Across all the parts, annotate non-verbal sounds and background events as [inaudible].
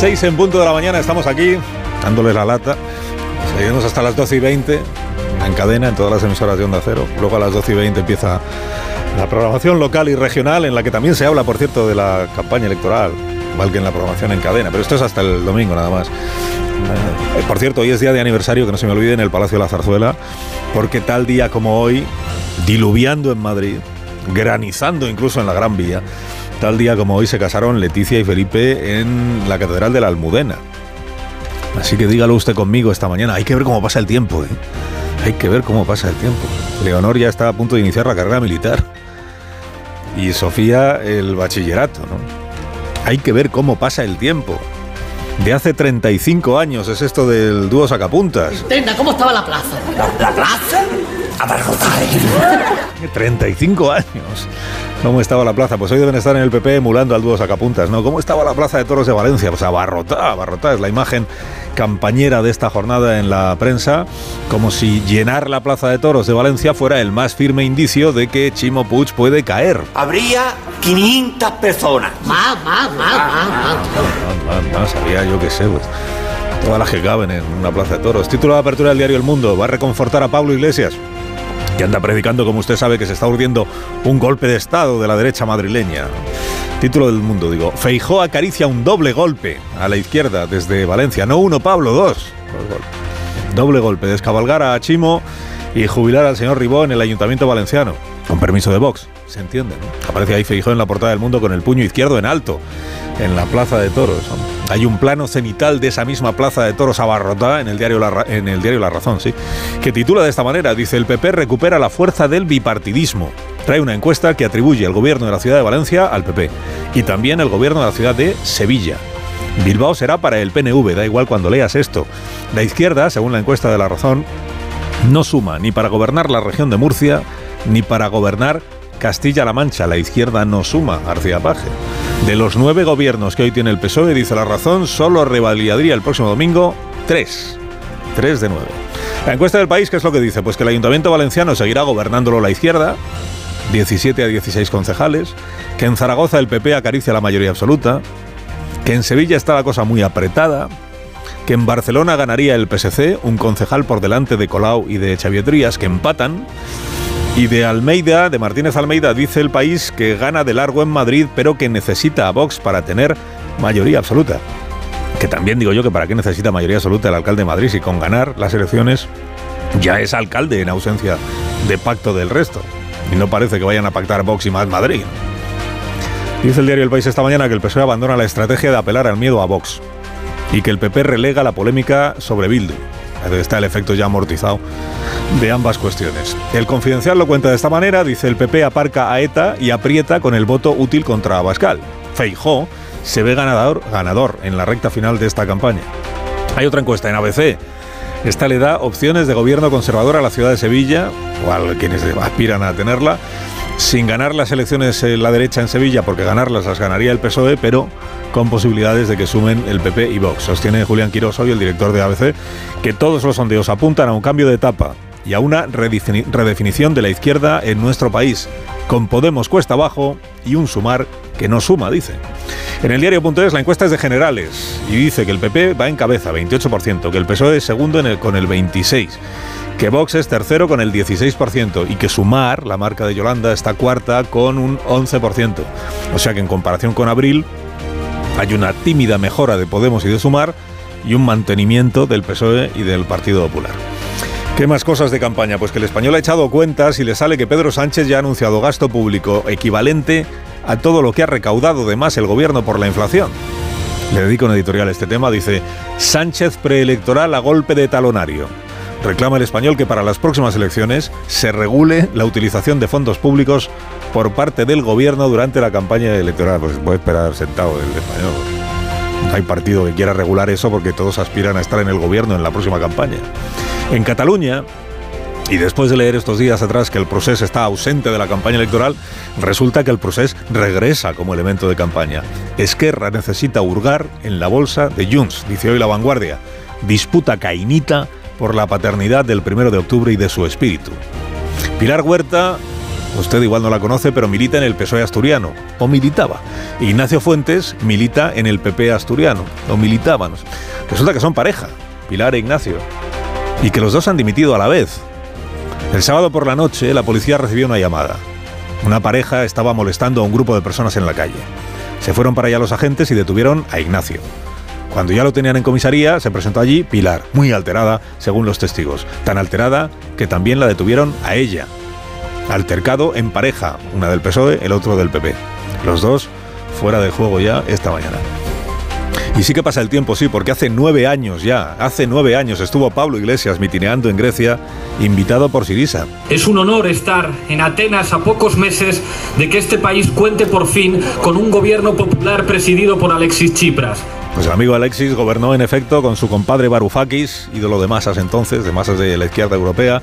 6 en punto de la mañana estamos aquí, dándoles la lata. Seguimos hasta las 12 y 20 en cadena en todas las emisoras de Onda Cero. Luego a las 12 y 20 empieza la programación local y regional, en la que también se habla, por cierto, de la campaña electoral, igual que en la programación en cadena. Pero esto es hasta el domingo nada más. Eh, por cierto, hoy es día de aniversario, que no se me olvide, en el Palacio de la Zarzuela, porque tal día como hoy, diluviando en Madrid, granizando incluso en la Gran Vía, tal día como hoy se casaron Leticia y Felipe en la Catedral de la Almudena. Así que dígalo usted conmigo esta mañana. Hay que ver cómo pasa el tiempo, ¿eh? Hay que ver cómo pasa el tiempo. Leonor ya está a punto de iniciar la carrera militar. Y Sofía el bachillerato, ¿no? Hay que ver cómo pasa el tiempo. De hace 35 años es esto del dúo sacapuntas. Tenda, ¿cómo estaba la plaza? ¿La plaza? Abarrotada. [laughs] 35 años. ¿Cómo estaba la plaza? Pues hoy deben estar en el PP emulando al dúo sacapuntas, ¿no? ¿Cómo estaba la plaza de toros de Valencia? Pues abarrotada, abarrotada. Es la imagen campañera de esta jornada en la prensa, como si llenar la plaza de toros de Valencia fuera el más firme indicio de que Chimo Puig puede caer. Habría 500 personas. Más, más, más, más, más. No, sabía yo que sé, pues. Todas las que caben en una plaza de toros. Título de apertura del diario El Mundo. Va a reconfortar a Pablo Iglesias que anda predicando, como usted sabe, que se está urdiendo un golpe de Estado de la derecha madrileña. Título del mundo, digo. Feijó acaricia un doble golpe a la izquierda desde Valencia. No uno, Pablo, dos. Doble golpe. Descabalgar a Chimo y jubilar al señor Ribó en el Ayuntamiento Valenciano. Con permiso de Vox, se entiende. Aparece ahí Feijó en la portada del mundo con el puño izquierdo en alto, en la Plaza de Toros. Hay un plano cenital de esa misma Plaza de Toros abarrotada en el diario La, en el diario La Razón, sí, que titula de esta manera, dice el PP recupera la fuerza del bipartidismo. Trae una encuesta que atribuye el gobierno de la ciudad de Valencia al PP y también el gobierno de la ciudad de Sevilla. Bilbao será para el PNV, da igual cuando leas esto. La izquierda, según la encuesta de La Razón, no suma ni para gobernar la región de Murcia ni para gobernar Castilla-La Mancha. La izquierda no suma, García Paje. De los nueve gobiernos que hoy tiene el PSOE, dice la razón, solo revalidaría el próximo domingo tres. Tres de nueve. La encuesta del país, ¿qué es lo que dice? Pues que el Ayuntamiento Valenciano seguirá gobernándolo la izquierda, 17 a 16 concejales, que en Zaragoza el PP acaricia la mayoría absoluta, que en Sevilla está la cosa muy apretada, que en Barcelona ganaría el PSC, un concejal por delante de Colau y de Xavier que empatan. Y de Almeida, de Martínez Almeida, dice el país que gana de largo en Madrid, pero que necesita a Vox para tener mayoría absoluta. Que también digo yo que para qué necesita mayoría absoluta el alcalde de Madrid si con ganar las elecciones ya es alcalde en ausencia de pacto del resto. Y no parece que vayan a pactar Vox y más Madrid. Dice el diario El País esta mañana que el PSOE abandona la estrategia de apelar al miedo a Vox y que el PP relega la polémica sobre Bildu. Está el efecto ya amortizado de ambas cuestiones. El confidencial lo cuenta de esta manera, dice el PP aparca a ETA y aprieta con el voto útil contra Abascal. Feijó se ve ganador, ganador en la recta final de esta campaña. Hay otra encuesta en ABC. Esta le da opciones de gobierno conservador a la ciudad de Sevilla, o a quienes aspiran a tenerla, sin ganar las elecciones la derecha en Sevilla, porque ganarlas las ganaría el PSOE, pero con posibilidades de que sumen el PP y Vox. Sostiene Julián Quirós hoy, el director de ABC, que todos los sondeos apuntan a un cambio de etapa y a una redefini- redefinición de la izquierda en nuestro país, con Podemos cuesta abajo y un sumar que no suma, dice. En el diario.es la encuesta es de generales y dice que el PP va en cabeza, 28%, que el PSOE es segundo con el 26%, que Vox es tercero con el 16% y que Sumar, la marca de Yolanda, está cuarta con un 11%. O sea que en comparación con abril hay una tímida mejora de Podemos y de Sumar y un mantenimiento del PSOE y del Partido Popular. ¿Qué más cosas de campaña? Pues que el español ha echado cuentas y le sale que Pedro Sánchez ya ha anunciado gasto público equivalente a todo lo que ha recaudado de más el gobierno por la inflación. Le dedico un editorial a este tema, dice Sánchez preelectoral a golpe de talonario. Reclama el español que para las próximas elecciones se regule la utilización de fondos públicos por parte del gobierno durante la campaña electoral. Pues puede esperar sentado el español. No hay partido que quiera regular eso porque todos aspiran a estar en el gobierno en la próxima campaña. En Cataluña, y después de leer estos días atrás que el proceso está ausente de la campaña electoral, resulta que el proceso regresa como elemento de campaña. Esquerra necesita hurgar en la bolsa de Junts, dice hoy La Vanguardia. Disputa cainita por la paternidad del primero de octubre y de su espíritu. Pilar Huerta, usted igual no la conoce, pero milita en el PSOE asturiano, o militaba. Ignacio Fuentes milita en el PP asturiano, o militaban. Resulta que son pareja, Pilar e Ignacio, y que los dos han dimitido a la vez. El sábado por la noche la policía recibió una llamada. Una pareja estaba molestando a un grupo de personas en la calle. Se fueron para allá los agentes y detuvieron a Ignacio. Cuando ya lo tenían en comisaría, se presentó allí Pilar, muy alterada, según los testigos. Tan alterada que también la detuvieron a ella. Altercado en pareja, una del PSOE, el otro del PP. Los dos fuera de juego ya esta mañana. Y sí que pasa el tiempo, sí, porque hace nueve años ya, hace nueve años estuvo Pablo Iglesias mitineando en Grecia, invitado por Sirisa. Es un honor estar en Atenas a pocos meses de que este país cuente por fin con un gobierno popular presidido por Alexis Tsipras. Pues el amigo Alexis gobernó en efecto con su compadre Varoufakis, ídolo de masas entonces, de masas de la izquierda europea.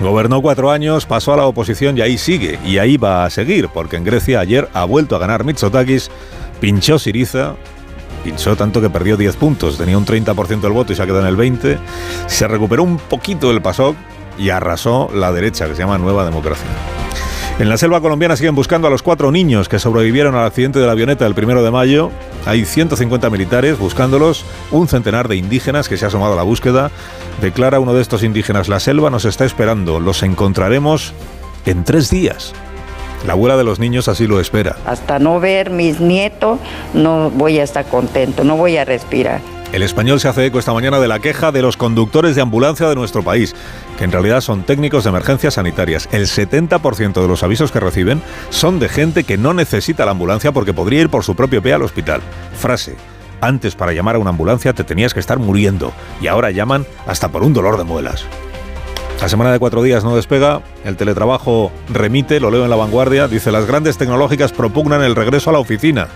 Gobernó cuatro años, pasó a la oposición y ahí sigue, y ahí va a seguir, porque en Grecia ayer ha vuelto a ganar Mitsotakis, pinchó Siriza, pinchó tanto que perdió 10 puntos, tenía un 30% del voto y se ha quedado en el 20%, se recuperó un poquito el PASOK y arrasó la derecha, que se llama Nueva Democracia. En la selva colombiana siguen buscando a los cuatro niños que sobrevivieron al accidente de la avioneta del primero de mayo. Hay 150 militares buscándolos, un centenar de indígenas que se ha sumado a la búsqueda. Declara uno de estos indígenas, la selva nos está esperando, los encontraremos en tres días. La abuela de los niños así lo espera. Hasta no ver mis nietos, no voy a estar contento, no voy a respirar. El español se hace eco esta mañana de la queja de los conductores de ambulancia de nuestro país, que en realidad son técnicos de emergencias sanitarias. El 70% de los avisos que reciben son de gente que no necesita la ambulancia porque podría ir por su propio pie al hospital. Frase. Antes para llamar a una ambulancia te tenías que estar muriendo y ahora llaman hasta por un dolor de muelas. La semana de cuatro días no despega, el teletrabajo remite, lo leo en la vanguardia, dice las grandes tecnológicas propugnan el regreso a la oficina.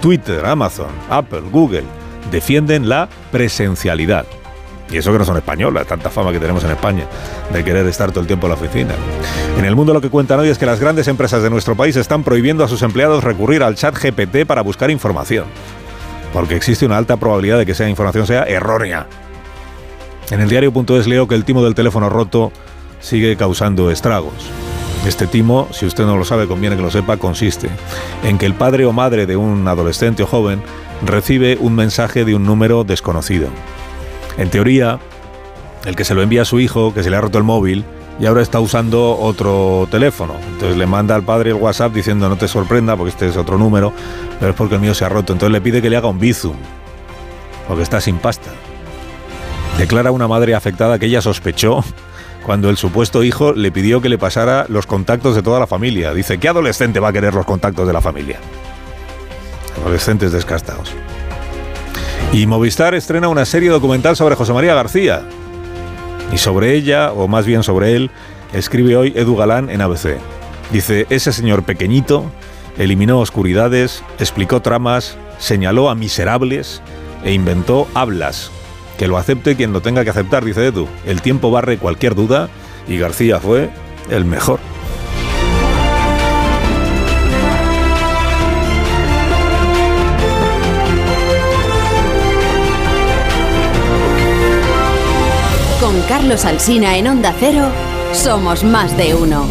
Twitter, Amazon, Apple, Google defienden la presencialidad. Y eso que no son españolas, tanta fama que tenemos en España de querer estar todo el tiempo en la oficina. En el mundo lo que cuentan hoy es que las grandes empresas de nuestro país están prohibiendo a sus empleados recurrir al chat GPT para buscar información. Porque existe una alta probabilidad de que esa información sea errónea. En el diario.es leo que el timo del teléfono roto sigue causando estragos. Este timo, si usted no lo sabe, conviene que lo sepa, consiste en que el padre o madre de un adolescente o joven recibe un mensaje de un número desconocido. En teoría, el que se lo envía a su hijo, que se le ha roto el móvil, y ahora está usando otro teléfono. Entonces le manda al padre el WhatsApp diciendo no te sorprenda porque este es otro número, pero es porque el mío se ha roto. Entonces le pide que le haga un bizum, porque está sin pasta. Declara una madre afectada que ella sospechó cuando el supuesto hijo le pidió que le pasara los contactos de toda la familia. Dice, ¿qué adolescente va a querer los contactos de la familia? Adolescentes descastados. Y Movistar estrena una serie documental sobre José María García. Y sobre ella, o más bien sobre él, escribe hoy Edu Galán en ABC. Dice, ese señor pequeñito eliminó oscuridades, explicó tramas, señaló a miserables e inventó hablas. Que lo acepte quien lo tenga que aceptar, dice Edu. El tiempo barre cualquier duda y García fue el mejor. Carlos Alsina en Onda Cero, somos más de uno.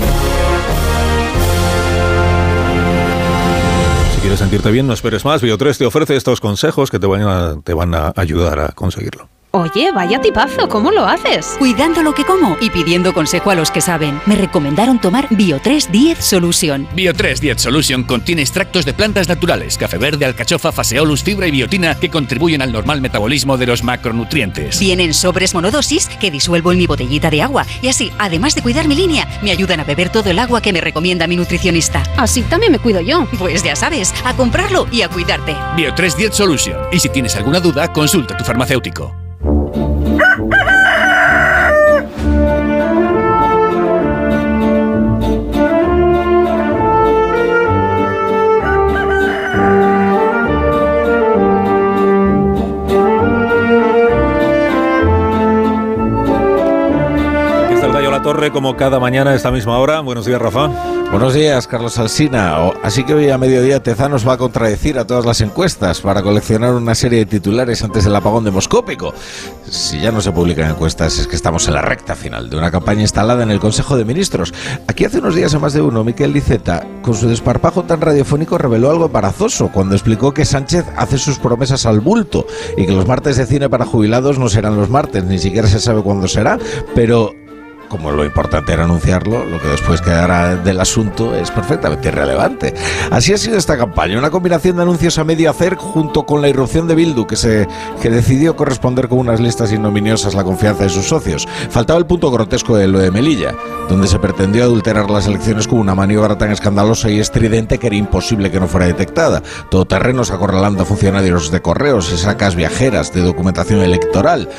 Si quieres sentirte bien, no esperes más. Bio3 te ofrece estos consejos que te van a, te van a ayudar a conseguirlo. Oye, vaya tipazo, ¿cómo lo haces? Cuidando lo que como y pidiendo consejo a los que saben. Me recomendaron tomar Bio3 10 Solution. Bio3 10 Solution contiene extractos de plantas naturales, café verde, alcachofa, faseolus, fibra y biotina que contribuyen al normal metabolismo de los macronutrientes. Vienen sobres monodosis que disuelvo en mi botellita de agua y así, además de cuidar mi línea, me ayudan a beber todo el agua que me recomienda mi nutricionista. Así también me cuido yo. Pues ya sabes, a comprarlo y a cuidarte. Bio3 10 Solution. Y si tienes alguna duda, consulta a tu farmacéutico. Torre como cada mañana a esta misma hora. Buenos días, Rafa. Buenos días, Carlos Alsina. Así que hoy a mediodía Tezanos va a contradecir a todas las encuestas para coleccionar una serie de titulares antes del apagón demoscópico. Si ya no se publican encuestas es que estamos en la recta final de una campaña instalada en el Consejo de Ministros. Aquí hace unos días a más de uno, Miquel Iceta, con su desparpajo tan radiofónico, reveló algo embarazoso cuando explicó que Sánchez hace sus promesas al bulto y que los martes de cine para jubilados no serán los martes, ni siquiera se sabe cuándo será, pero como lo importante era anunciarlo, lo que después quedará del asunto es perfectamente irrelevante. Así ha sido esta campaña, una combinación de anuncios a medio hacer junto con la irrupción de Bildu, que, se, que decidió corresponder con unas listas ignominiosas la confianza de sus socios. Faltaba el punto grotesco de lo de Melilla, donde se pretendió adulterar las elecciones con una maniobra tan escandalosa y estridente que era imposible que no fuera detectada. Todoterrenos acorralando a funcionarios de correos y sacas viajeras de documentación electoral.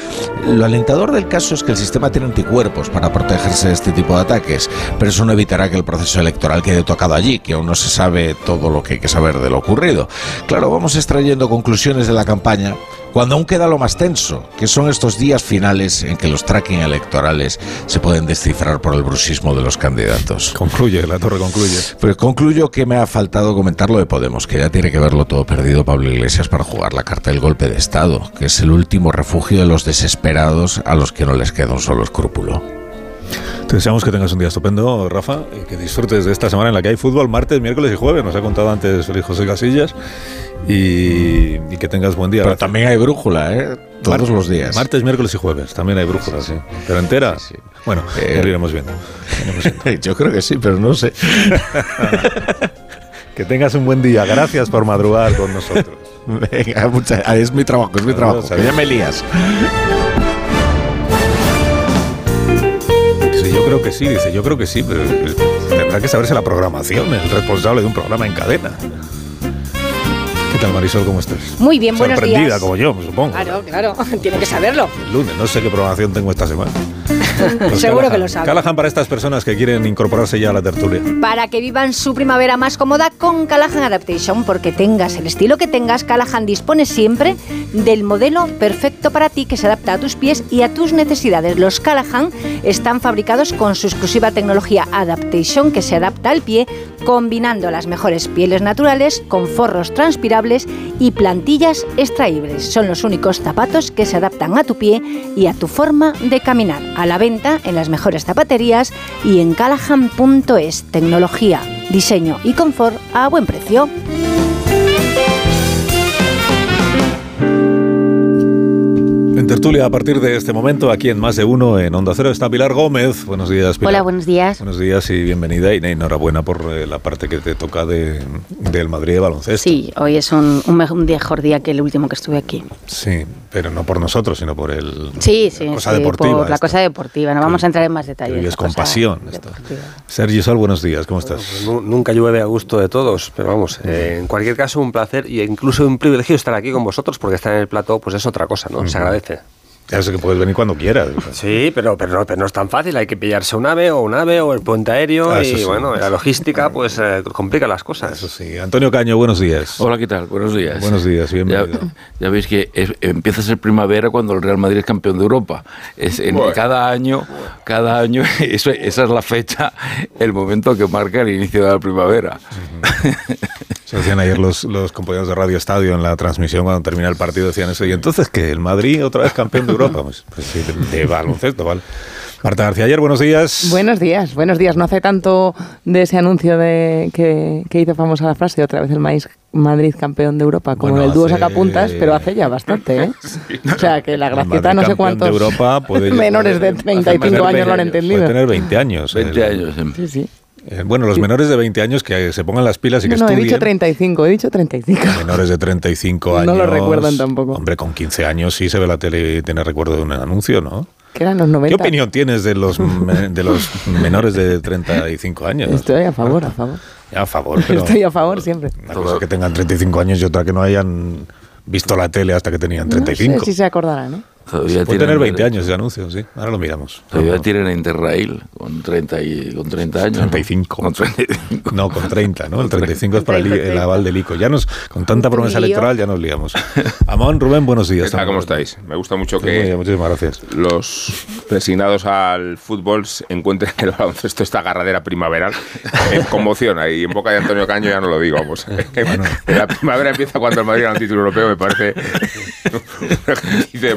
Lo alentador del caso es que el sistema tiene anticuerpos para protegerse de este tipo de ataques, pero eso no evitará que el proceso electoral quede tocado allí, que aún no se sabe todo lo que hay que saber de lo ocurrido. Claro, vamos extrayendo conclusiones de la campaña cuando aún queda lo más tenso, que son estos días finales en que los tracking electorales se pueden descifrar por el brusismo de los candidatos. Concluye, la torre concluye. Pues concluyo que me ha faltado comentar lo de Podemos, que ya tiene que verlo todo perdido Pablo Iglesias para jugar la carta del golpe de Estado, que es el último refugio de los desesperados a los que no les queda un solo escrúpulo. Te deseamos que tengas un día estupendo, Rafa, y que disfrutes de esta semana en la que hay fútbol martes, miércoles y jueves. Nos ha contado antes Feliz José Casillas. Y, y que tengas buen día. Pero Rafa. también hay brújula, ¿eh? Todos Mar- los días. Martes, miércoles y jueves. También hay brújula, sí. Pero entera. Bueno, Eh, lo iremos viendo. [laughs] Yo creo que sí, pero no sé. [laughs] que tengas un buen día. Gracias por madrugar con nosotros. [laughs] Venga, mucha- ah, es mi trabajo, es mi trabajo. Adiós, adiós. Ya me lías. Dice, yo creo que sí, dice, yo creo que sí, pero tendrá que saberse la programación, el responsable de un programa en cadena. ¿Qué tal, Marisol? ¿Cómo estás? Muy bien, buenos Sorprendida días. como yo, me supongo. Claro, claro, [laughs] tiene que saberlo. El lunes, no sé qué programación tengo esta semana. Pues Seguro Callahan. que lo sabe. Callahan para estas personas que quieren incorporarse ya a la tertulia. Para que vivan su primavera más cómoda con Callahan Adaptation, porque tengas el estilo que tengas, Callahan dispone siempre del modelo perfecto para ti que se adapta a tus pies y a tus necesidades. Los Callahan están fabricados con su exclusiva tecnología Adaptation que se adapta al pie, combinando las mejores pieles naturales con forros transpirables y plantillas extraíbles. Son los únicos zapatos que se adaptan a tu pie y a tu forma de caminar. A la en las mejores zapaterías y en callahan.es. Tecnología, diseño y confort a buen precio. En tertulia, a partir de este momento, aquí en Más de Uno, en Onda Cero, está Pilar Gómez. Buenos días, Pilar. Hola, buenos días. Buenos días y bienvenida. Y enhorabuena por eh, la parte que te toca de, del Madrid de baloncesto. Sí, hoy es un, un me- un mejor día que el último que estuve aquí. Sí, pero no por nosotros, sino por el, Sí, sí, la cosa sí, deportiva. por la esta, cosa deportiva. No vamos a entrar en más detalles. la con pasión. Sergio Sol, buenos días. ¿Cómo estás? Nu- Nunca llueve a gusto de todos, pero vamos, eh, en cualquier caso un placer y incluso un privilegio estar aquí con vosotros porque estar en el plató pues es otra cosa, ¿no? Se agradece. вмирати. Ya sé que puedes venir cuando quieras. Sí, pero, pero, no, pero no es tan fácil, hay que pillarse un ave o un ave o el puente aéreo Ah, y sí. bueno, la logística pues eh, complica las cosas. Eso sí. Antonio Caño, buenos días. Hola, ¿qué tal? Buenos días. Buenos días, Ya, bienvenido. [laughs] ya veis que es- empieza a ser primavera cuando el Real Madrid es campeón de Europa. Es en Bueno. cada año, cada año, [laughs] eso- esa es la fecha, el momento que marca el inicio de la primavera. Se decían ayer los, los compañeros de Radio Estadio en la transmisión cuando termina el partido, decían eso. Y entonces que el Madrid otra vez campeón de Europa. Pues, pues sí, de, de [laughs] baloncesto, ¿vale? Marta García, ayer, buenos días. Buenos días, buenos días. No hace tanto de ese anuncio de que, que hizo famosa la frase, otra vez el maíz Madrid campeón de Europa, como Bueno, el dúo hace- sacapuntas, pero hace ya bastante, ¿eh? [laughs] O sea, que la gracieta no sé cuántos de Europa puede- [laughs] menores de puede 35 tener años lo han 20 entendido. Puede tener 20 años. 20 El- años. Sí, sí. Eh, bueno, los menores de 20 años que se pongan las pilas y que No, no, he estudien. dicho 35, he dicho 35. [laughs] Menores de 35 años. No lo recuerdan tampoco. Hombre, con 15 años sí se ve la tele y tiene recuerdo de un anuncio, ¿no? Que eran los 90. ¿Qué opinión tienes de los, de los [laughs] menores de 35 años? Estoy a favor, a favor. A favor, pero Estoy a favor siempre. una cosa que tengan 35 años y otra que no hayan visto la tele hasta que tenían No sé 35. si se acordará, ¿no? Todavía Puede tener 20 derecho. años ese anuncio, sí. Ahora lo miramos. Todavía tienen Interrail con 30, y, con 30 años. 35. Con 35. No, con 30, ¿no? El 35 es para el, aval del ICO. Ya nos, con tanta promesa electoral ya nos liamos. Amón, Rubén, buenos días. ¿Qué tal? ¿Cómo estáis? Me gusta mucho bien, que muchísimas gracias. los resignados al fútbol encuentren el baloncesto esta agarradera primaveral eh, conmociona y en boca de Antonio Caño ya no lo digo. Pues, La primavera empieza cuando el Madrid gana un título europeo, me parece un ejercicio de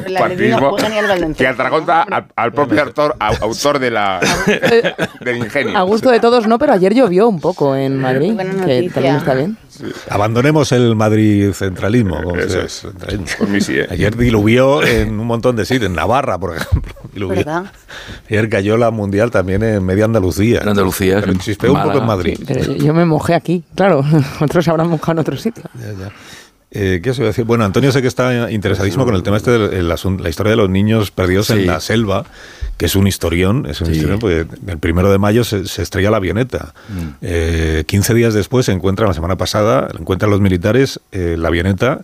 Que atraconta al, al propio autor, au- autor de la, [laughs] del ingenio. A gusto de todos no, pero ayer llovió un poco en Madrid, que también está bien. Abandonemos el Madrid centralismo. Eso es. centralismo. Por mí sí, ¿eh? Ayer diluvió en un montón de sitios, en Navarra, por ejemplo. [laughs] diluvió. Ayer cayó la mundial también en media Andalucía. En Andalucía, Pero sí. chispeó un poco en. Madrid. Pero yo, me mojé aquí, claro. [laughs] Otros habrán mojado en otro sitio. Ya, ya. Eh, ¿Qué os iba a decir? Bueno, Antonio sé que está interesadísimo con el tema este de la historia de los niños perdidos Sí. en la selva, que es un historión, es un Sí. historión porque el primero de mayo se, se estrella la avioneta. Mm. Eh, 15 días después se encuentran, la semana pasada, encuentran los militares eh, la avioneta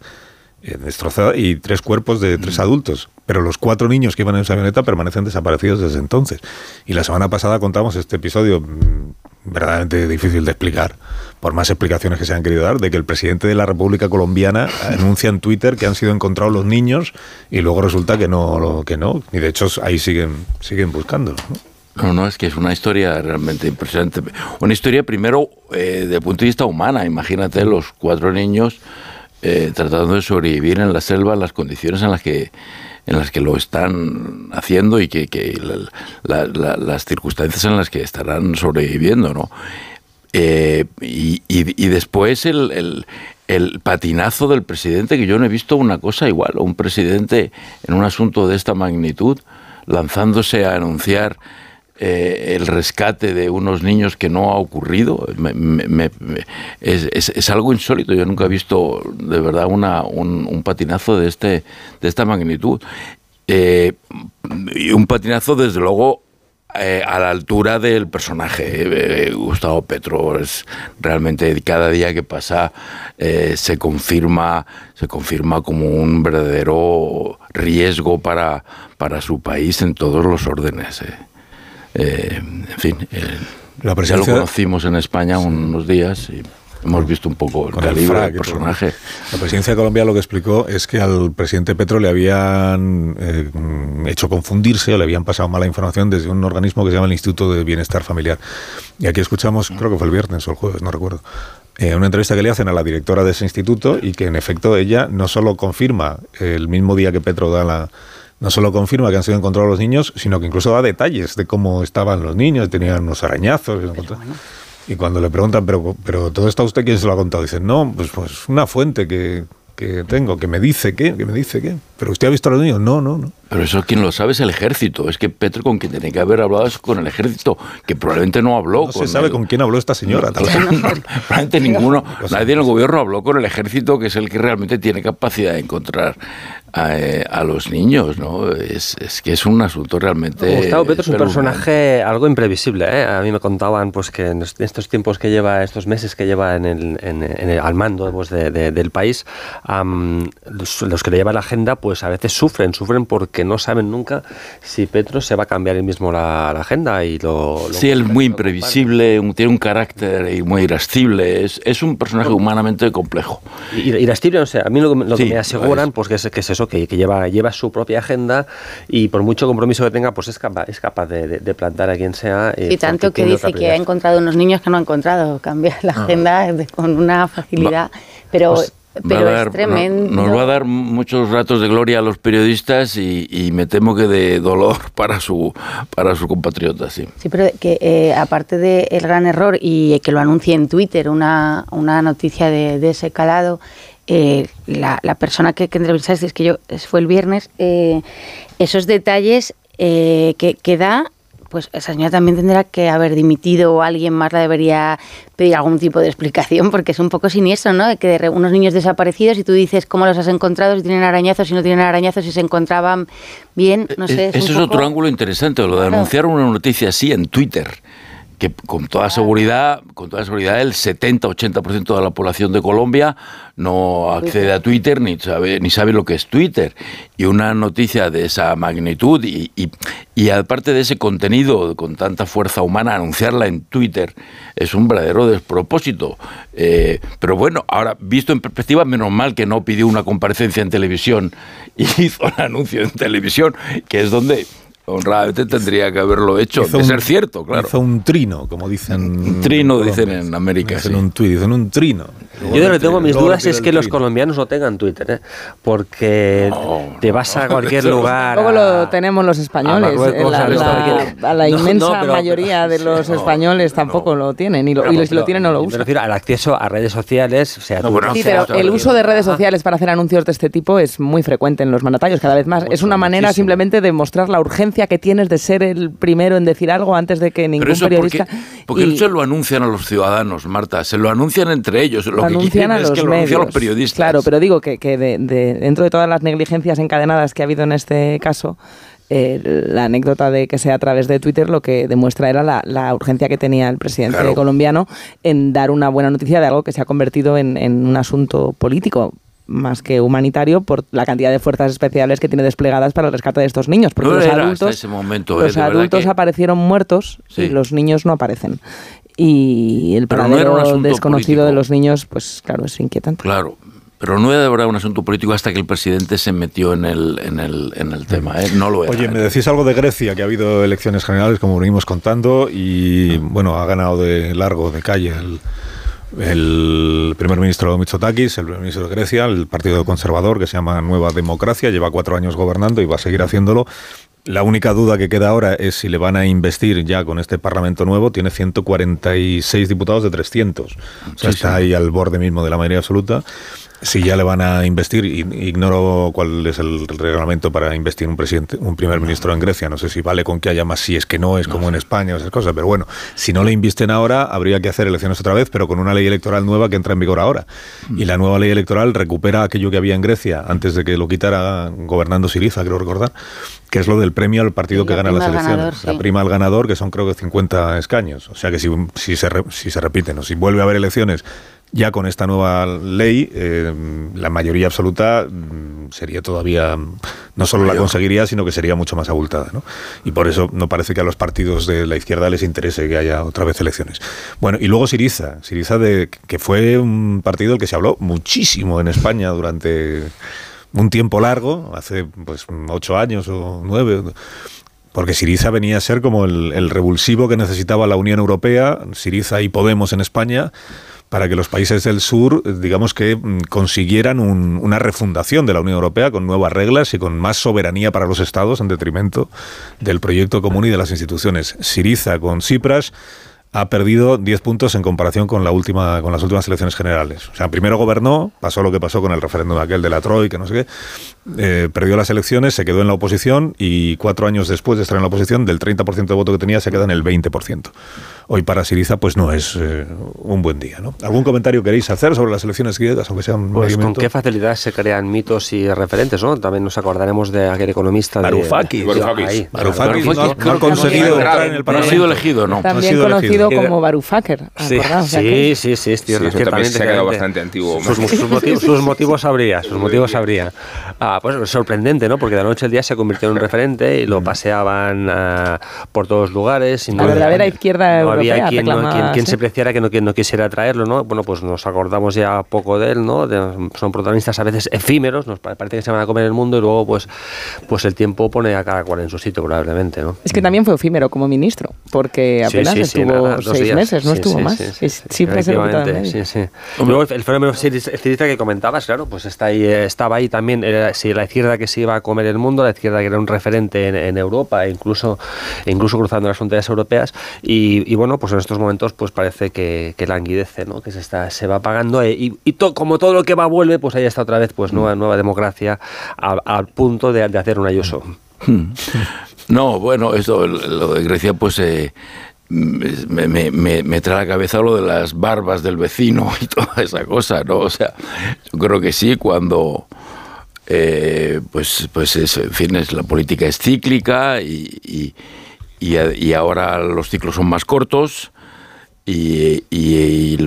eh, destrozada y tres cuerpos de Mm. tres adultos. Pero los cuatro niños que iban en esa avioneta permanecen desaparecidos desde entonces. Y la semana pasada contamos este episodio mm, verdaderamente difícil de explicar, por más explicaciones que se han querido dar, de que el presidente de la República Colombiana [laughs] anuncia en Twitter que han sido encontrados los niños y luego resulta que no, que no. Y de hecho ahí siguen, siguen buscándolos. ¿no? No, no, es que es una historia realmente impresionante. Una historia primero eh, desde el punto de vista humana. Imagínate los cuatro niños eh, tratando de sobrevivir en la selva en las condiciones en las que en las que lo están haciendo y que, que la- la- la- las circunstancias en las que estarán sobreviviendo, ¿no? Eh, y, y- y después el, el- el patinazo del presidente, que yo no he visto una cosa igual, un presidente en un asunto de esta magnitud, lanzándose a anunciar eh, el rescate de unos niños que no ha ocurrido, me- me- me- es, es- algo insólito. Yo nunca he visto de verdad una, un, patinazo de, este, de esta magnitud. Eh, y un patinazo, desde luego, eh, a la altura del personaje. eh, Gustavo Petro es realmente cada día que pasa se confirma se confirma como un verdadero riesgo para, para su país en todos los órdenes. Eh. En fin, eh, La ya lo conocimos en España unos días y hemos visto un poco el calibre del personaje. La presidencia de Colombia lo que explicó es que al presidente Petro le habían eh, hecho confundirse o le habían pasado mala información desde un organismo que se llama el Instituto de Bienestar Familiar. Y aquí escuchamos, creo que fue el viernes o el jueves, no recuerdo, eh, una entrevista que le hacen a la directora de ese instituto y que en efecto ella no solo confirma el mismo día que Petro da la... No solo confirma que han sido encontrados los niños, sino que incluso da detalles de cómo estaban los niños, tenían unos arañazos. Y cuando le preguntan, pero, pero todo esto a usted quién se lo ha contado, dicen, no, pues, pues una fuente que, que tengo, que me dice qué, que me dice qué. Pero usted ha visto a los niños, no, no, no. Pero eso quien lo sabe es el ejército. Es que Petro con quien tiene que haber hablado es con el ejército, que probablemente no habló No con se sabe el- con quién habló esta señora. tal [laughs] vez. Probablemente ninguno, [laughs] nadie en el gobierno habló con el ejército, que es el que realmente tiene capacidad de encontrar a, eh, a los niños, ¿no? Es, es que es un asunto realmente. Gustavo Petro es un personaje algo imprevisible. ¿eh? A mí me contaban pues que en est- estos tiempos que lleva, estos meses que lleva en el, en, en el- al mando pues, de- de- del país, am, los, los que le llevan la agenda, pues a veces sufren, sufren porque no saben nunca si Petro se va a cambiar él mismo la, la agenda y lo. lo- Sí, él es muy imprevisible, un- tiene un carácter y muy irascible, es, es un personaje humanamente complejo. Steve, o sea, a mí lo, que- lo Sí, que me aseguran, pues que es, que es eso, que, que lleva, lleva su propia agenda y por mucho compromiso que tenga, pues es capaz, es capaz de, de- de plantar a quien sea. eh, Y tanto porque que dice que ha encontrado unos niños que no ha encontrado. Cambia la Ah. agenda con una facilidad. Pero, Pues va pero a dar- es tremendo. no- Nos va a dar muchos ratos de gloria a los periodistas y, y me temo que de dolor [laughs] para su, para su compatriota, sí. Sí, pero que eh, aparte del gran error y que lo anuncie en Twitter, una, una noticia de, de ese calado, eh, la, la persona que, que entrevistasteis, que yo fue el viernes, eh, esos detalles eh, que, que da, pues esa señora también tendrá que haber dimitido o alguien más la debería pedir algún tipo de explicación, [laughs] porque es un poco siniestro, ¿no? De que de unos niños desaparecidos y tú dices cómo los has encontrado, si tienen arañazos, si no tienen arañazos, si se encontraban bien, no sé. Eh, Ese un es otro ángulo interesante, lo de Claro. anunciar una noticia así en Twitter. Que con toda seguridad, con toda seguridad el 70-80% de la población de Colombia no accede a Twitter ni sabe ni sabe lo que es Twitter. Y una noticia de esa magnitud y, y, y aparte de ese contenido con tanta fuerza humana anunciarla en Twitter es un verdadero despropósito. Eh, pero bueno ahora visto en perspectiva menos mal que no pidió una comparecencia en televisión y [laughs] hizo un anuncio en televisión que es donde honradamente tendría que haberlo hecho Hizo de un- ser cierto claro Hizo un trino, como dicen. Un trino, en dicen en América, Dicen sí. un tuit, dicen un trino. Yo lo que tengo mis dudas es que los trino. colombianos no tengan Twitter, ¿eh? porque te vas a cualquier [laughs] lugar. Luego a- lo tenemos los españoles. Marruecos, la, a la- a la No, no, inmensa pero- mayoría de los españoles tampoco lo tienen. Y, lo, y los que lo tienen no lo Me usan. refiero al acceso a redes sociales. O sea, tú- Sí, pero el uso de redes sociales para hacer anuncios de este tipo es muy frecuente en los mandatarios, cada vez más. es una manera muchísimo. simplemente de mostrar la urgencia que tienes de ser el primero en decir algo antes de que ningún Pero eso porque, periodista. porque y- no se lo anuncian a los ciudadanos, Marta, se lo anuncian entre ellos. Lo, lo que anuncian a es los que lo medios. los periodistas. Claro, pero digo que, que de- de- dentro de todas las negligencias encadenadas que ha habido en este caso, eh, la anécdota de que sea a través de Twitter lo que demuestra era la, la urgencia que tenía el presidente Claro. colombiano en dar una buena noticia de algo que se ha convertido en, en un asunto político más que humanitario por la cantidad de fuerzas especiales que tiene desplegadas para el rescate de estos niños porque No los era hasta adultos ese momento, eh, los de verdad adultos que- aparecieron muertos y Sí. los niños no aparecen y el no paradero asunto desconocido de político. los niños pues claro es inquietante Claro, pero no era de verdad un asunto político hasta que el presidente se metió en el, en el, en el tema. ¿eh? No lo era. Oye, me decís algo de Grecia, que ha habido elecciones generales, como venimos contando, y bueno, ha ganado de largo, de calle, el, el primer ministro Mitsotakis, el primer ministro de Grecia, el partido conservador que se llama Nueva Democracia, lleva cuatro años gobernando y va a seguir haciéndolo. La única duda que queda ahora es si le van a investir ya con este Parlamento nuevo. Tiene 146 diputados de 300. O sea, Sí, está sí. ahí al borde mismo de la mayoría absoluta. Si ya le van a investir, ignoro cuál es el reglamento para investir un presidente, un primer ministro en Grecia. No sé si vale con que haya más, si es que no es como en España o esas cosas. Pero bueno, si no le invisten ahora, habría que hacer elecciones otra vez, pero con una ley electoral nueva que entra en vigor ahora. Y la nueva ley electoral recupera aquello que había en Grecia antes de que lo quitara gobernando Siriza, creo recordar, que es lo del premio al partido que gana las prima al elecciones. ganador, La prima al ganador, que son creo que 50 escaños. O sea que si, si, se, re- si se repiten o si vuelve a haber elecciones ya con esta nueva ley, eh, la mayoría absoluta mm, sería todavía, no solo la conseguiría, sino que sería mucho más abultada. ¿no? Y por eso no parece que a los partidos de la izquierda les interese que haya otra vez elecciones. Bueno, y luego Siriza, Siriza de, que fue un partido del que se habló muchísimo en España durante un tiempo largo, hace pues ocho años o nueve. Porque Siriza venía a ser como el, el revulsivo que necesitaba la Unión Europea, Siriza y Podemos en España, para que los países del sur, digamos que mm, consiguieran un- una refundación de la Unión Europea con nuevas reglas y con más soberanía para los estados en detrimento del proyecto común y de las instituciones. Siriza con Tsipras ha perdido 10 puntos en comparación con la última con las últimas elecciones generales. O sea, primero gobernó, pasó lo que pasó con el referéndum aquel de la Troika, no sé qué, eh, perdió las elecciones, se quedó en la oposición y cuatro años después de estar en la oposición, del 30% de voto que tenía, se queda en el 20%. Hoy para Siriza, pues no es eh, un buen día. ¿no? ¿Algún comentario queréis hacer sobre las elecciones griegas, aunque sean Pues con qué facilidad se crean mitos y referentes, ¿no? También nos acordaremos de aquel economista. de- Varoufakis. ahí. Varoufakis no, ha- no ha conseguido no ha entrar en el No ha Parlamento. sido elegido, ¿no? No ha sido conocido como Varoufaker. Sí, ¿acordado? O sea sí, sí, sí, es Sí, cierto, eso también se ha quedado bastante antiguo. Sus, sus [laughs] motivos, sus motivos habría, sus motivos habría. Ah, pues sorprendente, ¿no? Porque de la noche al día se convirtió en un [laughs] referente y lo paseaban ah, por todos lugares. Y La verdadera izquierda no había europea quien, no- reclamaba, quien- quien sí. se preciara que no, que no quisiera traerlo, ¿no? Bueno, pues nos acordamos ya poco de él, ¿no? De- son protagonistas a veces efímeros, nos pa- parece que se van a comer el mundo y luego pues, pues el tiempo pone a cada cual en su sitio probablemente, ¿no? Es que también fue efímero como ministro, porque Sí, apenas sí, sí, estuvo dos seis días. meses, no Sí, estuvo sí, más. sí, sí, Siempre se. Luego el, el fenómeno cirista que comentabas, claro, pues está ahí, eh, estaba ahí también, era, sí, la izquierda que se iba a comer el mundo, la izquierda que era un referente en, en Europa, e incluso, e incluso cruzando las fronteras europeas, y, y bueno, pues en estos momentos pues parece que, que languidece, ¿no? que se, está, se va apagando, eh, y, y to- como todo lo que va vuelve, pues ahí está otra vez pues nueva, nueva democracia a- al punto de, de hacer un ayuso. Hmm. No, bueno, esto, lo de Grecia, pues eh, me, me- me- me trae a la cabeza lo de las barbas del vecino y [laughs] toda esa cosa, ¿no? O sea, yo creo que sí, cuando, eh, pues, pues es, en fin, es, la política es cíclica y, y- y, y ahora los ciclos son más cortos y,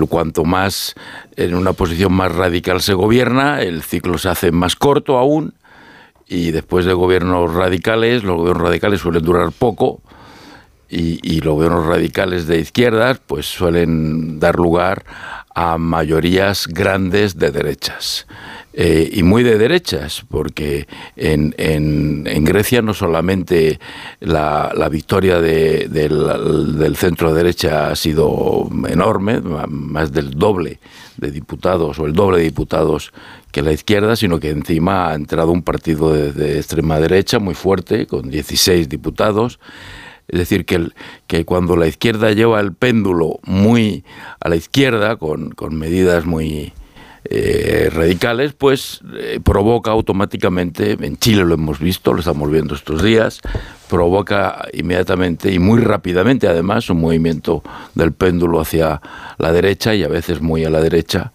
cuanto más en una posición más radical se gobierna, el ciclo se hace más corto aún y después de gobiernos radicales, los gobiernos radicales suelen durar poco y, y los gobiernos radicales de izquierdas pues suelen dar lugar a mayorías grandes de derechas. Eh, y muy de derechas, porque en, en, Grecia no solamente la, la victoria de, del, del centro derecha ha sido enorme, más del doble de diputados o el doble de diputados que la izquierda, sino que encima ha entrado un partido de, de extrema derecha muy fuerte, con 16 diputados. Es decir, que, el, que cuando la izquierda lleva el péndulo muy a la izquierda, con, con medidas muy eh, radicales, pues eh, provoca automáticamente, en Chile lo hemos visto, lo estamos viendo estos días, provoca inmediatamente y muy rápidamente además un movimiento del péndulo hacia la derecha y a veces muy a la derecha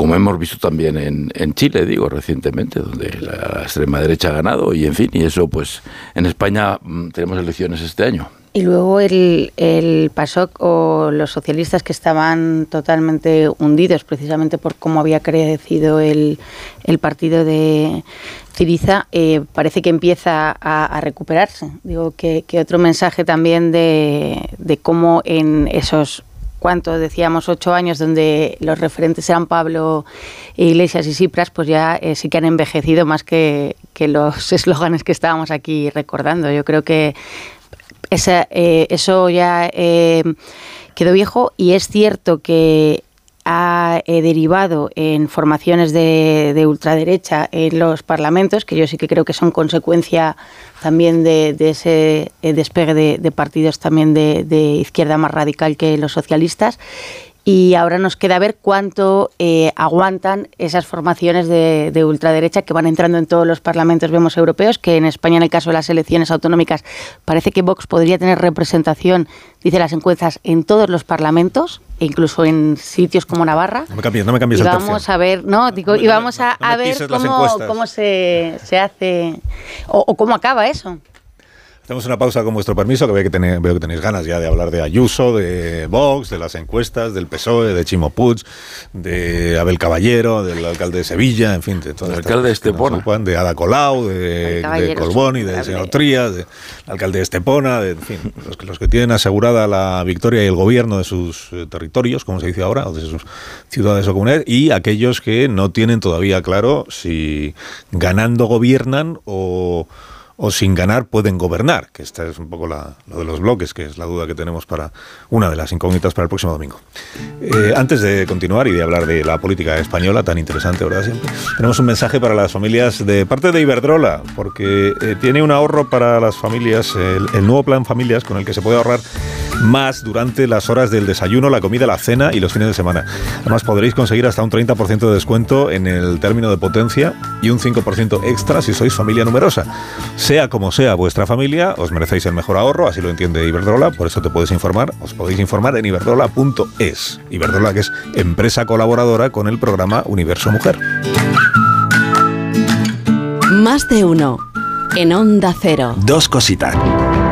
como hemos visto también en, en, Chile, digo, recientemente, donde la extrema derecha ha ganado, y en fin, y eso pues en España mm, tenemos elecciones este año. Y luego el, el PASOK o los socialistas que estaban totalmente hundidos precisamente por cómo había crecido el, el partido de Tiriza, eh, parece que empieza a, a recuperarse. Digo que, que, otro mensaje también de, de cómo en esos cuánto decíamos ocho años donde los referentes eran Pablo Iglesias y Cipras, pues ya eh, sí que han envejecido más que, los [laughs] eslóganes que estábamos aquí recordando. Yo creo que eh, eso ya eh, quedó viejo y es cierto que ha eh, derivado en formaciones de, de, ultraderecha en los parlamentos, que yo sí que creo que son consecuencia también de, de ese eh, despegue de, de partidos también de, izquierda más radical que los socialistas y ahora nos queda ver cuánto eh, aguantan esas formaciones de, de, ultraderecha que van entrando en todos los parlamentos, vemos europeos, que en España, en el caso de las elecciones autonómicas, parece que Vox podría tener representación, dice las encuestas, en todos los parlamentos, e incluso en sitios como Navarra. No me cambies, no me cambies y el vamos tercio. a ver, no, digo, no, y vamos a, ver cómo, cómo se, se hace o, o cómo acaba eso. Hacemos una pausa con vuestro permiso, que veo que, tenéis, veo que tenéis ganas ya de hablar de Ayuso, de Vox, de las encuestas, del PSOE, de Chimo Puig, de Abel Caballero, del alcalde de Sevilla, en fin, de todo. El alcalde de Estepona. De Ada Colau, de, de Colbón y del señor Trías, del alcalde de Estepona, de, en fin, los, los, que tienen asegurada la victoria y el gobierno de sus eh, territorios, como se dice ahora, o de sus ciudades o comunidades, y aquellos que no tienen todavía claro si ganando gobiernan o o sin ganar pueden gobernar, que esta es un poco la, lo de los bloques, que es la duda que tenemos para una de las incógnitas para el próximo domingo. Eh, antes de continuar y de hablar de la política española, tan interesante, ¿verdad? Siempre, tenemos un mensaje para las familias de parte de Iberdrola, porque eh, tiene un ahorro para las familias, el, el nuevo plan familias con el que se puede ahorrar más durante las horas del desayuno, la comida, la cena y los fines de semana. Además, podréis conseguir hasta un 30% de descuento en el término de potencia y un 5% extra si sois familia numerosa. Sea como sea vuestra familia, os merecéis el mejor ahorro, así lo entiende Iberdrola, por eso te puedes informar, os podéis informar en iberdrola.es. Iberdrola que es empresa colaboradora con el programa Universo Mujer. Más de uno en Onda Cero. Dos cositas.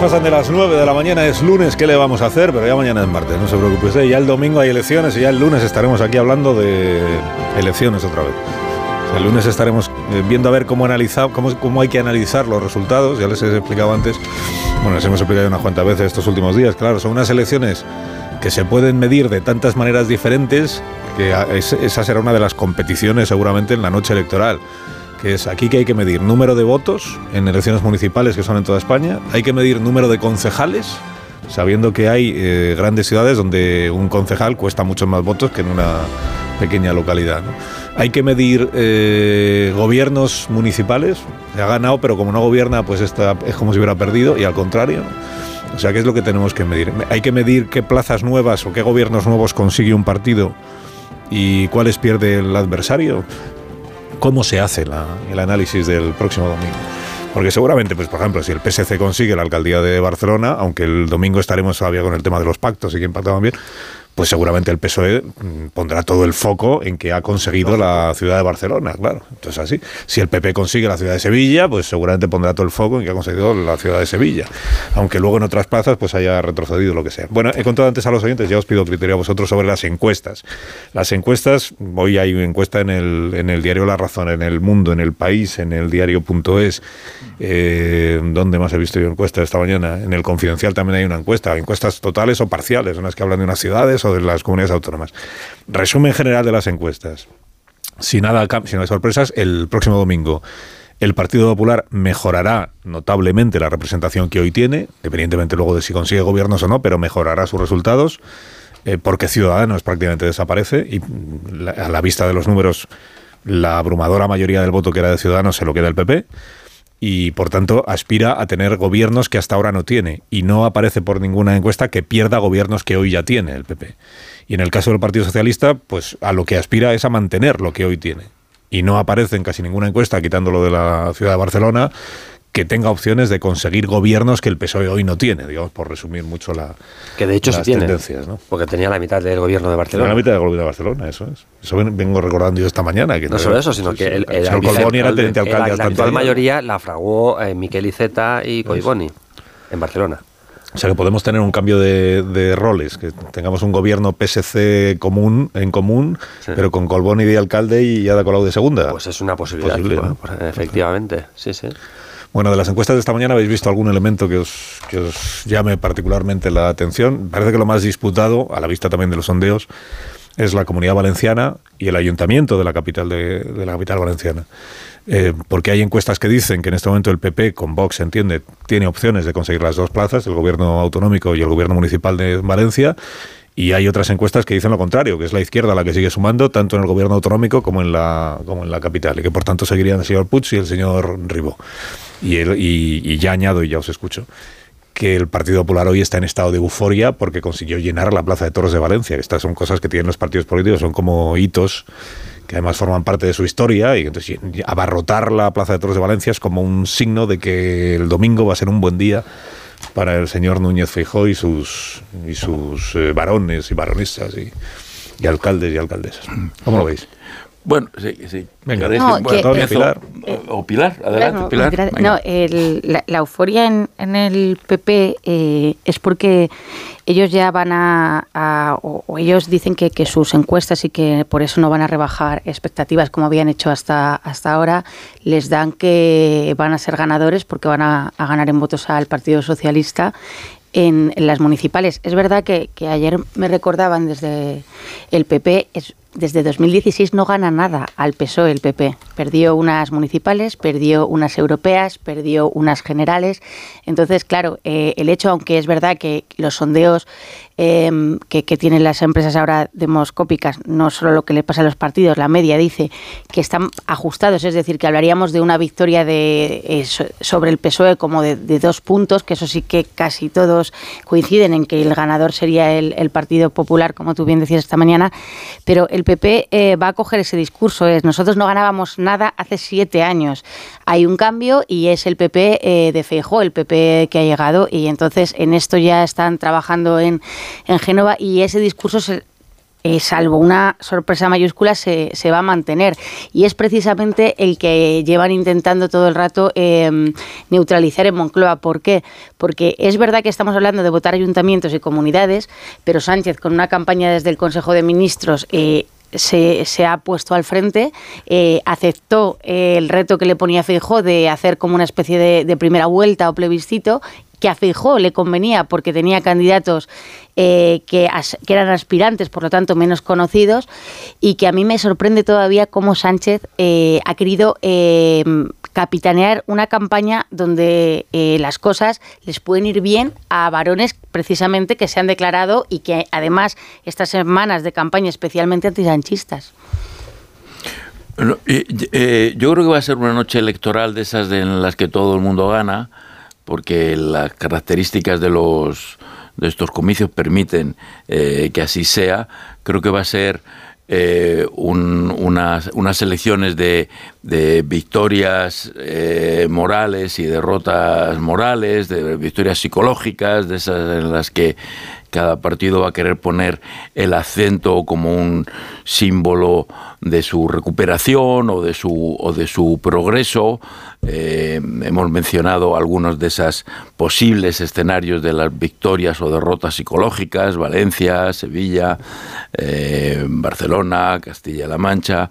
Pasan de las 9 de la mañana, es lunes, ¿qué le vamos a hacer? Pero ya mañana es martes, no se preocupe usted, ya el domingo hay elecciones y ya el lunes estaremos aquí hablando de elecciones otra vez. El lunes estaremos viendo a ver cómo, analizar, cómo, cómo hay que analizar los resultados, ya les he explicado antes, bueno, les hemos explicado unas cuantas veces estos últimos días, claro, son unas elecciones que se pueden medir de tantas maneras diferentes, que esa será una de las competiciones seguramente en la noche electoral que es aquí que hay que medir número de votos en elecciones municipales que son en toda España, hay que medir número de concejales, sabiendo que hay eh, grandes ciudades donde un concejal cuesta muchos más votos que en una pequeña localidad. Hay que medir eh, gobiernos municipales, se ha ganado, pero como no gobierna, pues esta, es como si hubiera perdido, y al contrario. O sea, ¿qué es lo que tenemos que medir? Hay que medir qué plazas nuevas o qué gobiernos nuevos consigue un partido ¿Y cuáles pierde el adversario? ¿Cómo se hace la- el análisis del próximo domingo? Porque seguramente, pues por ejemplo, si el PSC consigue la alcaldía de Barcelona, aunque el domingo estaremos todavía con el tema de los pactos y quién pactaban bien, pues seguramente el PSOE mm, pondrá todo el foco en que ha conseguido la ciudad de Barcelona, claro. Entonces así, si el PP consigue la ciudad de Sevilla, pues seguramente pondrá todo el foco en que ha conseguido la ciudad de Sevilla. Aunque luego en otras plazas pues haya retrocedido lo que sea. Bueno, he contado antes a los oyentes, ya os pido criterio a vosotros sobre las encuestas. Las encuestas, hoy hay una encuesta en el, en el diario La Razón, en El Mundo, en El País, en el diario.es. Eh, ¿Dónde más he visto yo encuestas esta mañana? En el Confidencial también hay una encuesta, encuestas totales o parciales, unas que hablan de unas ciudades o de las comunidades autónomas. Resumen general de las encuestas. Si nada, si no hay sorpresas, el próximo domingo el Partido Popular mejorará notablemente la representación que hoy tiene, independientemente luego de si consigue gobiernos o no, pero mejorará sus resultados, eh, porque Ciudadanos prácticamente desaparece y mm, a la vista de los números, la abrumadora mayoría del voto que era de Ciudadanos se lo queda el PP y por tanto aspira a tener gobiernos que hasta ahora no tiene y no aparece por ninguna encuesta que pierda gobiernos que hoy ya tiene el PP. Y en el caso del Partido Socialista, pues a lo que aspira es a mantener lo que hoy tiene. Y no aparece en casi ninguna encuesta, quitándolo de la ciudad de Barcelona, que tenga opciones de conseguir gobiernos que el PSOE hoy no tiene, digamos, por resumir mucho la, Que de hecho las sí tiene. tendencias. ¿no? Porque tenía la mitad del gobierno de Barcelona. la mitad del gobierno de Barcelona, eso es. Eso ven- vengo recordando yo esta mañana. Que No solo eso, sino que el, el, señor Colboni era el teniente alcalde la, actual mayoría la fraguó eh, Miquel Iceta y Coiboni en Barcelona. O sea que podemos tener un cambio de, de roles, que tengamos un gobierno PSC común, en común, pero con Colboni de alcalde y Ada Colau de segunda. Pues es una posibilidad, Posible, bueno, ¿no? efectivamente, sí, sí. Bueno, de las encuestas de esta mañana habéis visto algún elemento que os, que os llame particularmente la atención. Parece que lo más disputado, a la vista también de los sondeos, es la Comunidad Valenciana y el Ayuntamiento de la capital de, de la capital valenciana. Eh, porque hay encuestas que dicen que en este momento el PP, con Vox, entiende, tiene opciones de conseguir las dos plazas, el gobierno autonómico y el gobierno municipal de Valencia. Y hay otras encuestas que dicen lo contrario, que es la izquierda la que sigue sumando, tanto en el gobierno autonómico como en la, como en la capital, y que por tanto seguirían el señor Puig y el señor Ribó. Y, el- y, y ya añado, y ya os escucho, que el Partido Popular hoy está en estado de euforia porque consiguió llenar la Plaza de Toros de Valencia. Estas son cosas que tienen los partidos políticos, son como hitos que además forman parte de su historia y entonces abarrotar la Plaza de Toros de Valencia es como un signo de que el domingo va a ser un buen día para el señor Núñez Feijó y sus y sus eh, varones y baronistas y, y alcaldes y alcaldesas. ¿Cómo lo veis? Bueno, sí, sí. Venga, ¿Queréis No, que- empiezo? Pilar. O Pilar, adelante, Claro, Pilar. gra-. No, el- la, la euforia en, en el PP eh, es porque ellos ya van a, a- o, o ellos dicen que, que sus encuestas y que por eso no van a rebajar expectativas como habían hecho hasta, hasta ahora, les dan que van a ser ganadores porque van a, a ganar en votos al Partido Socialista en, en las municipales. Es verdad que, que ayer me recordaban desde el PP, es- desde 2016 no gana nada al PSOE el PP. Perdió unas municipales, perdió unas europeas, perdió unas generales. Entonces, claro, eh, el hecho, aunque es verdad que los sondeos eh, que, que tienen las empresas ahora demoscópicas, no solo lo que le pasa a los partidos, la media dice que están ajustados, es decir, que hablaríamos de una victoria de, eh, so- sobre el PSOE como de, dos puntos, que eso sí que casi todos coinciden en que el ganador sería el, el Partido Popular, como tú bien decías esta mañana, pero el PP eh, va a coger ese discurso, es nosotros no ganábamos nada hace siete años, hay un cambio y es el PP eh, de Feijó, el PP que ha llegado y entonces en esto ya están trabajando en, en Génova y ese discurso se, eh, salvo una sorpresa mayúscula, se, va a mantener. Y es precisamente el que llevan intentando todo el rato eh, neutralizar en Moncloa. ¿Por qué? Porque es verdad que estamos hablando de votar ayuntamientos y comunidades, pero Sánchez, con una campaña desde el Consejo de Ministros, eh, se, ha puesto al frente, eh, aceptó el reto que le ponía Feijó de hacer como una especie de, de primera vuelta o plebiscito que a Feijó le convenía porque tenía candidatos eh, que, eran aspirantes, por lo tanto menos conocidos, y que a mí me sorprende todavía cómo Sánchez eh, ha querido eh, capitanear una campaña donde eh, las cosas les pueden ir bien a varones precisamente que se han declarado y que además estas semanas de campaña especialmente antisanchistas. Eh, yo creo que va a ser una noche electoral de esas en las que todo el mundo gana, porque las características de los de estos comicios permiten eh, que así sea. Creo que va a ser eh, un- unas, unas elecciones de, de victorias eh, morales y derrotas morales, de victorias psicológicas, de esas en las que cada partido va a querer poner el acento como un símbolo de su recuperación o de su, o de su progreso. Eh, hemos mencionado algunos de esos posibles escenarios de las victorias o derrotas psicológicas, Valencia, Sevilla, eh, Barcelona, Castilla-La Mancha,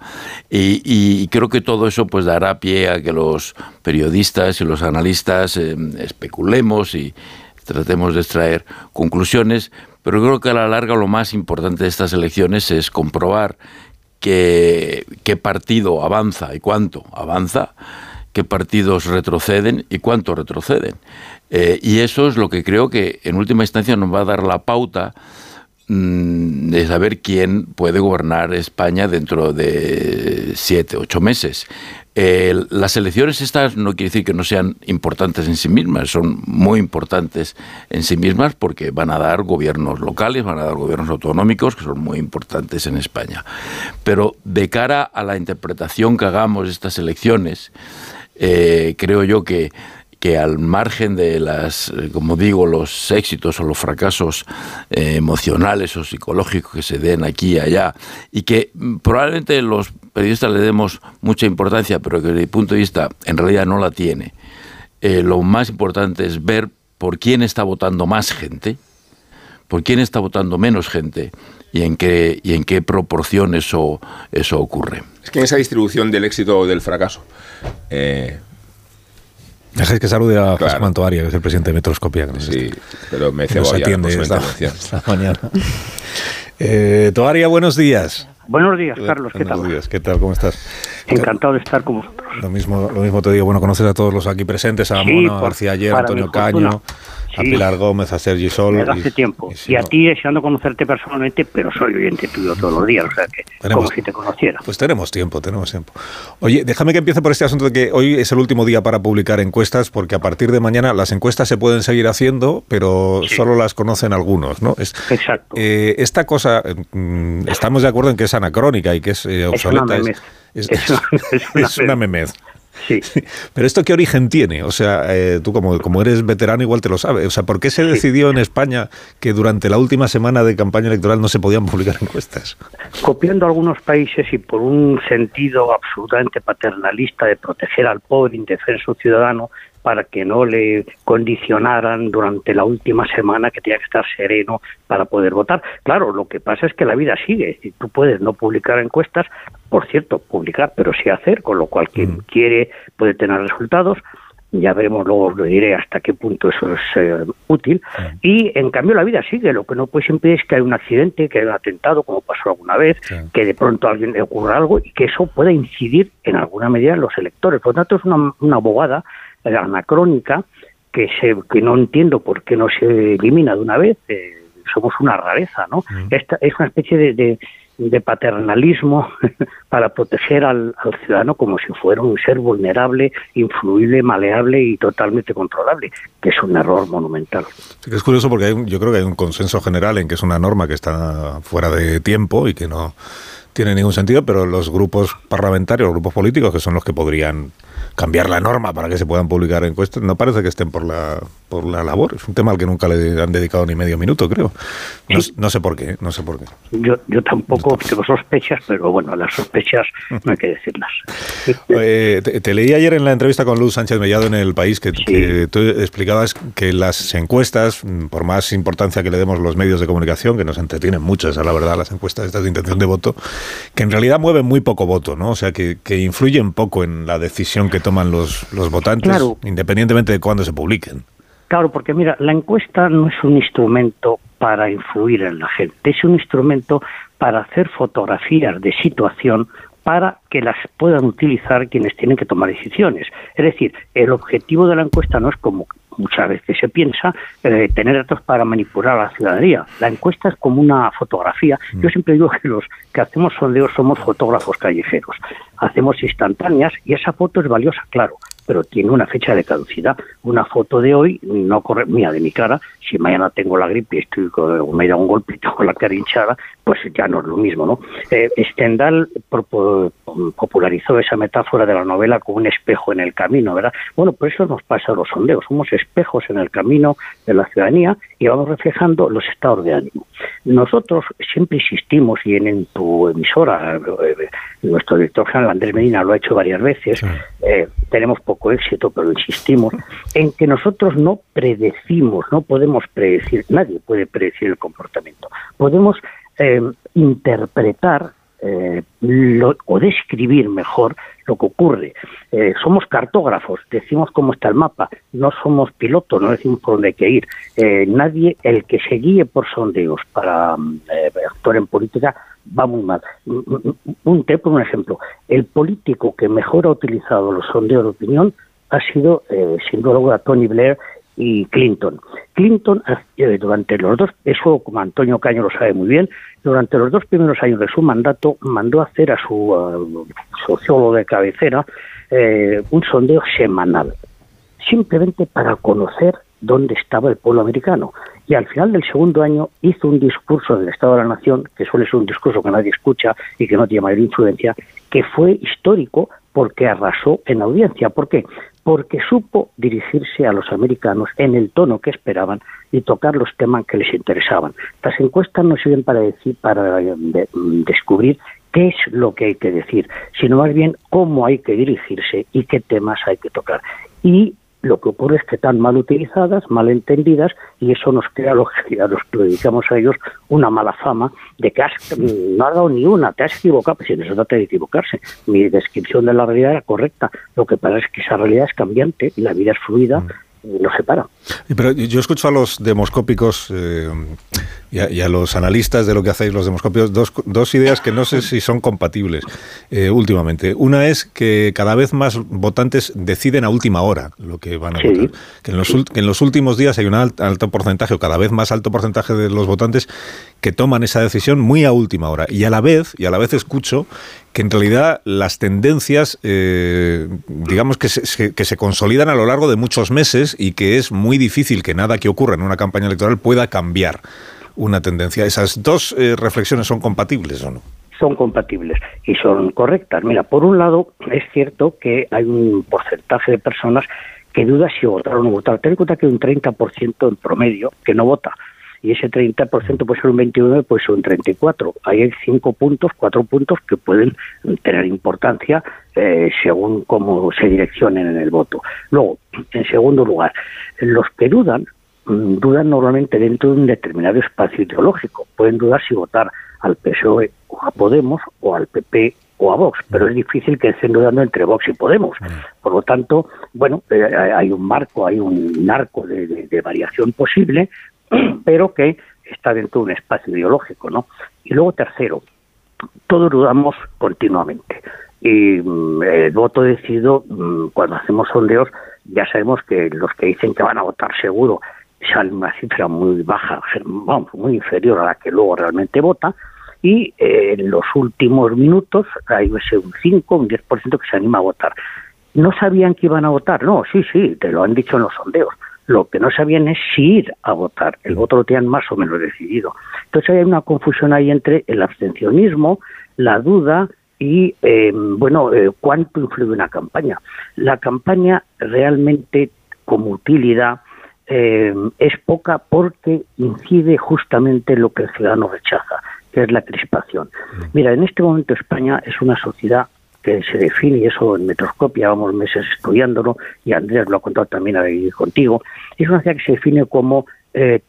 y, creo que todo eso pues dará pie a que los periodistas y los analistas eh, especulemos y tratemos de extraer conclusiones, pero creo que a la larga lo más importante de estas elecciones es comprobar qué partido avanza y cuánto avanza, qué partidos retroceden y cuánto retroceden. Eh, y eso es lo que creo que en última instancia nos va a dar la pauta mm, de saber quién puede gobernar España dentro de siete, ocho meses. Eh, las elecciones estas no quiere decir que no sean importantes en sí mismas, son muy importantes en sí mismas porque van a dar gobiernos locales, van a dar gobiernos autonómicos que son muy importantes en España. Pero de cara a la interpretación que hagamos de estas elecciones, eh, creo yo que que al margen de las, eh, como digo, los éxitos o los fracasos emocionales o psicológicos que se den aquí y allá, y que mm, probablemente los periodistas le demos mucha importancia, pero que desde mi punto de vista en realidad no la tiene, eh, lo más importante es ver por quién está votando más gente, por quién está votando menos gente y en qué, y en qué proporción eso, eso ocurre. Es que en esa distribución del éxito o del fracaso. eh, Dejáis que salude a José Mantoaria, que es el presidente de Metroscopía. Que nos sí, está- pero me nos cebo ya atiende esta, [laughs] esta mañana. Eh, Toaria, buenos días. Buenos días, Carlos. ¿Qué Buenos tal? días, ¿qué tal? ¿Cómo estás? Encantado de estar con vosotros. Lo mismo, lo mismo te digo. Bueno, conoces a todos los aquí presentes, a Sí, Mona, García Ayer, Antonio fortuna. A Sí. Pilar Gómez, a Sergi Sol. Desde y- hace tiempo. si Y a no- ti deseando conocerte personalmente, pero soy oyente tuyo todos los días, o sea que Tenemos- como si te conociera. Pues tenemos tiempo, tenemos tiempo. Oye, déjame que empiece por este asunto de que hoy es el último día para publicar encuestas, porque a partir de mañana las encuestas se pueden seguir haciendo, pero solo las conocen algunos, ¿no? Es, Exacto. eh, esta cosa, mm, estamos de acuerdo en que es anacrónica y que es eh, Es una obsoleta. memez. es- Es es una memez. Sí. [laughs] Pero esto qué origen tiene? O sea, eh, tú como, como eres veterano igual te lo sabes. O sea, ¿por qué se decidió en España que durante la última semana de campaña electoral no se podían publicar [laughs] encuestas? Copiando algunos países y por un sentido absolutamente paternalista de proteger al pobre indefenso ciudadano para que no le condicionaran durante la última semana que tenía que estar sereno para poder votar. Claro, lo que pasa es que la vida sigue y tú puedes no publicar encuestas, por cierto, publicar, pero sí hacer, con lo cual quien quiere puede tener resultados. Ya veremos, luego lo diré hasta qué punto eso es eh, útil. Y en cambio la vida sigue. Lo que no puedes impedir es que hay un accidente, que hay un atentado, como pasó alguna vez, que de pronto a alguien le ocurra algo y que eso pueda incidir en alguna medida en los electores. Por lo tanto, es una, una abogada eh, anacrónica que, se, que no entiendo por qué no se elimina de una vez. eh, somos una rareza, ¿no? Esta es una especie de, de, de paternalismo [laughs] para proteger al, al ciudadano como si fuera un ser vulnerable, influible, maleable y totalmente controlable, que es un error monumental. Sí que es curioso porque hay yo creo que hay un consenso general en que es una norma que está fuera de tiempo y que no tiene ningún sentido, pero los grupos parlamentarios, los grupos políticos, que son los que podrían cambiar la norma para que se puedan publicar encuestas, no parece que estén por la, por la labor. Es un tema al que nunca le han dedicado ni medio minuto, creo. No, no sé por qué, no sé por qué. Yo, yo tampoco tengo sospechas, pero bueno, las sospechas [laughs] no hay que decirlas. Eh, te, te leí ayer en la entrevista con Luz Sánchez Mellado en El País que, que tú explicabas que las encuestas, por más importancia que le demos los medios de comunicación, que nos entretienen mucho, esa es la verdad, las encuestas estas de intención de voto, que en realidad mueven muy poco voto, ¿no? O sea, que, que influyen poco en la decisión que toman los, los votantes, Claro. independientemente de cuándo se publiquen. Claro, porque mira, la encuesta no es un instrumento para influir en la gente, es un instrumento para hacer fotografías de situación para que las puedan utilizar quienes tienen que tomar decisiones. Es decir, el objetivo de la encuesta no es como muchas veces se piensa, eh, tener datos para manipular a la ciudadanía. La encuesta es como una fotografía. Yo siempre digo que los que hacemos sondeos somos fotógrafos callejeros. Hacemos instantáneas y esa foto es valiosa, claro, pero tiene una fecha de caducidad. Una foto de hoy no corre, mía, de mi cara, si mañana tengo la gripe y estoy con, me da un golpe y tengo la cara hinchada, pues ya no es lo mismo, ¿no? Eh, Stendhal popularizó esa metáfora de la novela como un espejo en el camino, ¿verdad? Bueno, pues eso nos pasa a los sondeos, somos espejos en el camino de la ciudadanía y vamos reflejando los estados de ánimo. Nosotros siempre insistimos, y en, tu emisora, eh, nuestro director general Andrés Medina lo ha hecho varias veces, eh, tenemos poco éxito, pero insistimos, en que nosotros no predecimos, no podemos predecir, nadie puede predecir el comportamiento. Podemos eh, interpretar eh, o describir mejor lo que ocurre. Eh, somos cartógrafos, decimos cómo está el mapa, no somos pilotos, no decimos por dónde hay que ir. nadie, el que se guíe por sondeos para actuar en política, va muy mal. Un, te por un ejemplo, el político que mejor ha utilizado los sondeos de opinión ha sido, sin duda Tony Blair y Clinton. Clinton, eh, durante los dos, eso como Antonio Caño lo sabe muy bien, durante los dos primeros años de su mandato mandó hacer a su sociólogo de cabecera eh, un sondeo semanal, simplemente para conocer dónde estaba el pueblo americano. Y al final del segundo año hizo un discurso del Estado de la Nación, que suele ser un discurso que nadie escucha y que no tiene mayor influencia, que fue histórico porque arrasó en audiencia. ¿Por qué? Porque supo dirigirse a los americanos en el tono que esperaban y tocar los temas que les interesaban. Las encuestas no sirven para decir, para descubrir qué es lo que hay que decir, sino más bien cómo hay que dirigirse y qué temas hay que tocar. Y lo que ocurre es que están mal utilizadas, mal entendidas, y eso nos crea a los, que dedicamos a ellos una mala fama de que has, no has dado ni una, te has equivocado, pues si no se trata de equivocarse. Mi descripción de la realidad era correcta. Lo que pasa es que esa realidad es cambiante y la vida es fluida. Mm lo separa. Pero yo escucho a los demoscópicos eh, y, a, los analistas de lo que hacéis los demoscópicos dos, dos ideas que no sé si son compatibles eh, últimamente. Una es que cada vez más votantes deciden a última hora lo que van a votar. Que en, los, que en los últimos días hay un alto porcentaje o cada vez más alto porcentaje de los votantes que toman esa decisión muy a última hora. Y a la vez, y a la vez escucho que en realidad las tendencias, eh, digamos que se, que se consolidan a lo largo de muchos meses y que es muy difícil que nada que ocurra en una campaña electoral pueda cambiar una tendencia. ¿Esas dos eh, reflexiones son compatibles o no? Son compatibles y son correctas. Mira, por un lado, es cierto que hay un porcentaje de personas que duda si votar o no votar. Ten en cuenta que hay un 30% en promedio que no vota y ese 30% puede ser un 29, puede ser un 34. Ahí hay cinco puntos, cuatro puntos que pueden tener importancia eh, según cómo se direccionen en el voto. Luego, en segundo lugar, los que dudan, mm, dudan normalmente dentro de un determinado espacio ideológico. Pueden dudar si votar al PSOE o a Podemos o al PP o a Vox, pero es difícil que estén dudando entre Vox y Podemos. Por lo tanto, bueno, eh, hay un marco, hay un arco de variación posible, [clears throat] pero que está dentro de un espacio ideológico, ¿no? Y luego tercero, todos dudamos continuamente. Y mm, el voto decidido, mm, cuando hacemos sondeos, ya sabemos que los que dicen que van a votar seguro salen una cifra muy baja, vamos, muy inferior a la que luego realmente vota, y eh, en los últimos minutos hay un 5, un 10% que se anima a votar. ¿No sabían que iban a votar? No, sí, sí, te lo han dicho en los sondeos lo que no sabían es si ir a votar. El voto lo tenían más o menos decidido. Entonces hay una confusión ahí entre el abstencionismo, la duda y, eh, bueno, eh, cuánto influye una campaña. La campaña realmente como utilidad eh, es poca porque incide justamente en lo que el ciudadano rechaza, que es la crispación. Mira, en este momento España es una sociedad que se define, eso en Metroscopia, vamos meses estudiándolo, y Andrés lo ha contado también ahí contigo, es una ciudad que se define como eh,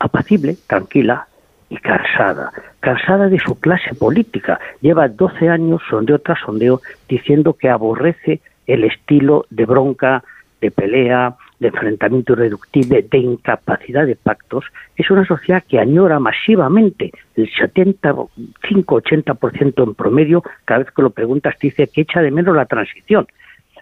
apacible, tranquila y cansada, cansada de su clase política. Lleva 12 años, sondeo tras sondeo, diciendo que aborrece el estilo de bronca, de pelea, de enfrentamiento irreductible, de incapacidad de pactos, es una sociedad que añora masivamente, el 75-80% en promedio, cada vez que lo preguntas te dice que echa de menos la transición.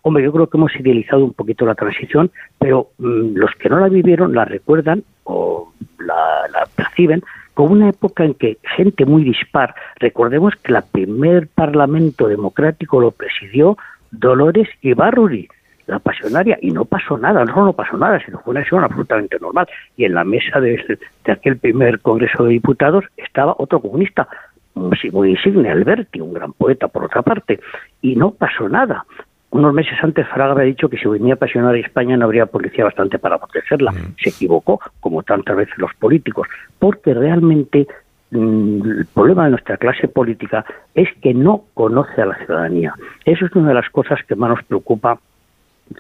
Hombre, yo creo que hemos idealizado un poquito la transición, pero mm, los que no la vivieron la recuerdan o la, perciben como una época en que gente muy dispar, recordemos que el primer parlamento democrático lo presidió Dolores Ibarruri, la pasionaria y no pasó nada, no no pasó nada, sino fue una acción absolutamente normal. Y en la mesa de, de aquel primer Congreso de Diputados estaba otro comunista, muy insigne, Alberti, un gran poeta por otra parte, y no pasó nada. Unos meses antes Fraga había dicho que si venía pasionaria a España no habría policía bastante para protegerla. Se equivocó, como tantas veces los políticos, porque realmente mm, el problema de nuestra clase política es que no conoce a la ciudadanía. Eso es una de las cosas que más nos preocupa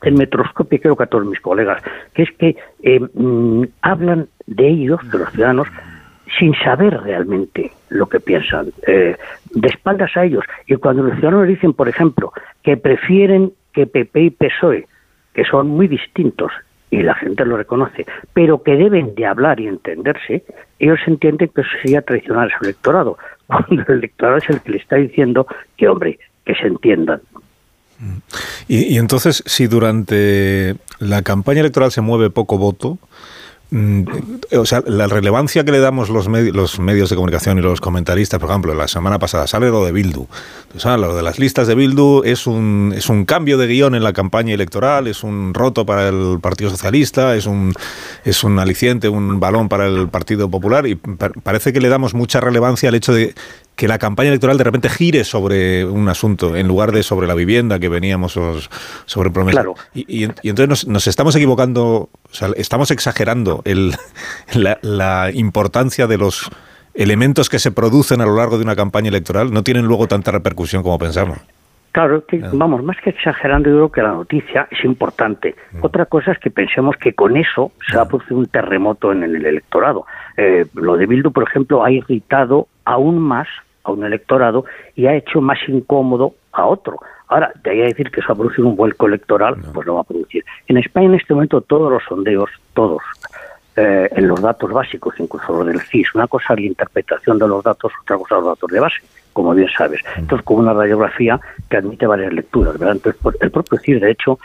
en Metroscopio, creo que a todos mis colegas, que es que eh, mm, hablan de ellos, de los ciudadanos, sin saber realmente lo que piensan, eh, de espaldas a ellos. Y cuando los ciudadanos dicen, por ejemplo, que prefieren que PP y PSOE, que son muy distintos, y la gente lo reconoce, pero que deben de hablar y entenderse, ellos entienden que eso sería traicionar a su electorado, [laughs] cuando el electorado es el que le está diciendo que, hombre, que se entiendan. Y, entonces, si durante la campaña electoral se mueve poco voto, Mm, o sea, la relevancia que le damos los, los medios de comunicación y los comentaristas, por ejemplo, la semana pasada sale lo de Bildu. lo de las listas de Bildu es un, es un cambio de guion en la campaña electoral, es un roto para el Partido Socialista, es un, es un aliciente, un balón para el Partido Popular y parece que le damos mucha relevancia al hecho de que la campaña electoral de repente gire sobre un asunto en lugar de sobre la vivienda que veníamos sobre promesas. Y, entonces nos, estamos equivocando, o sea, estamos exagerando el, [laughs] la, importancia de los elementos que se producen a lo largo de una campaña electoral. No tienen luego tanta repercusión como pensamos. Claro, que, vamos, más que exagerando, yo creo que la noticia es importante. Mm. Otra cosa es que pensemos que con eso se va a producir un terremoto en el electorado. Eh, lo de Bildu, por ejemplo, ha irritado aún más a un electorado y ha hecho más incómodo a otro. Ahora, de ahí a decir que eso va a producir un vuelco electoral, pues lo va a producir. En España en este momento todos los sondeos, todos, eh, en los datos básicos, incluso los del CIS, una cosa es la interpretación de los datos, otra cosa los datos de base, como bien sabes. Entonces, con una radiografía que admite varias lecturas, ¿verdad? Entonces, el propio CIS, de hecho,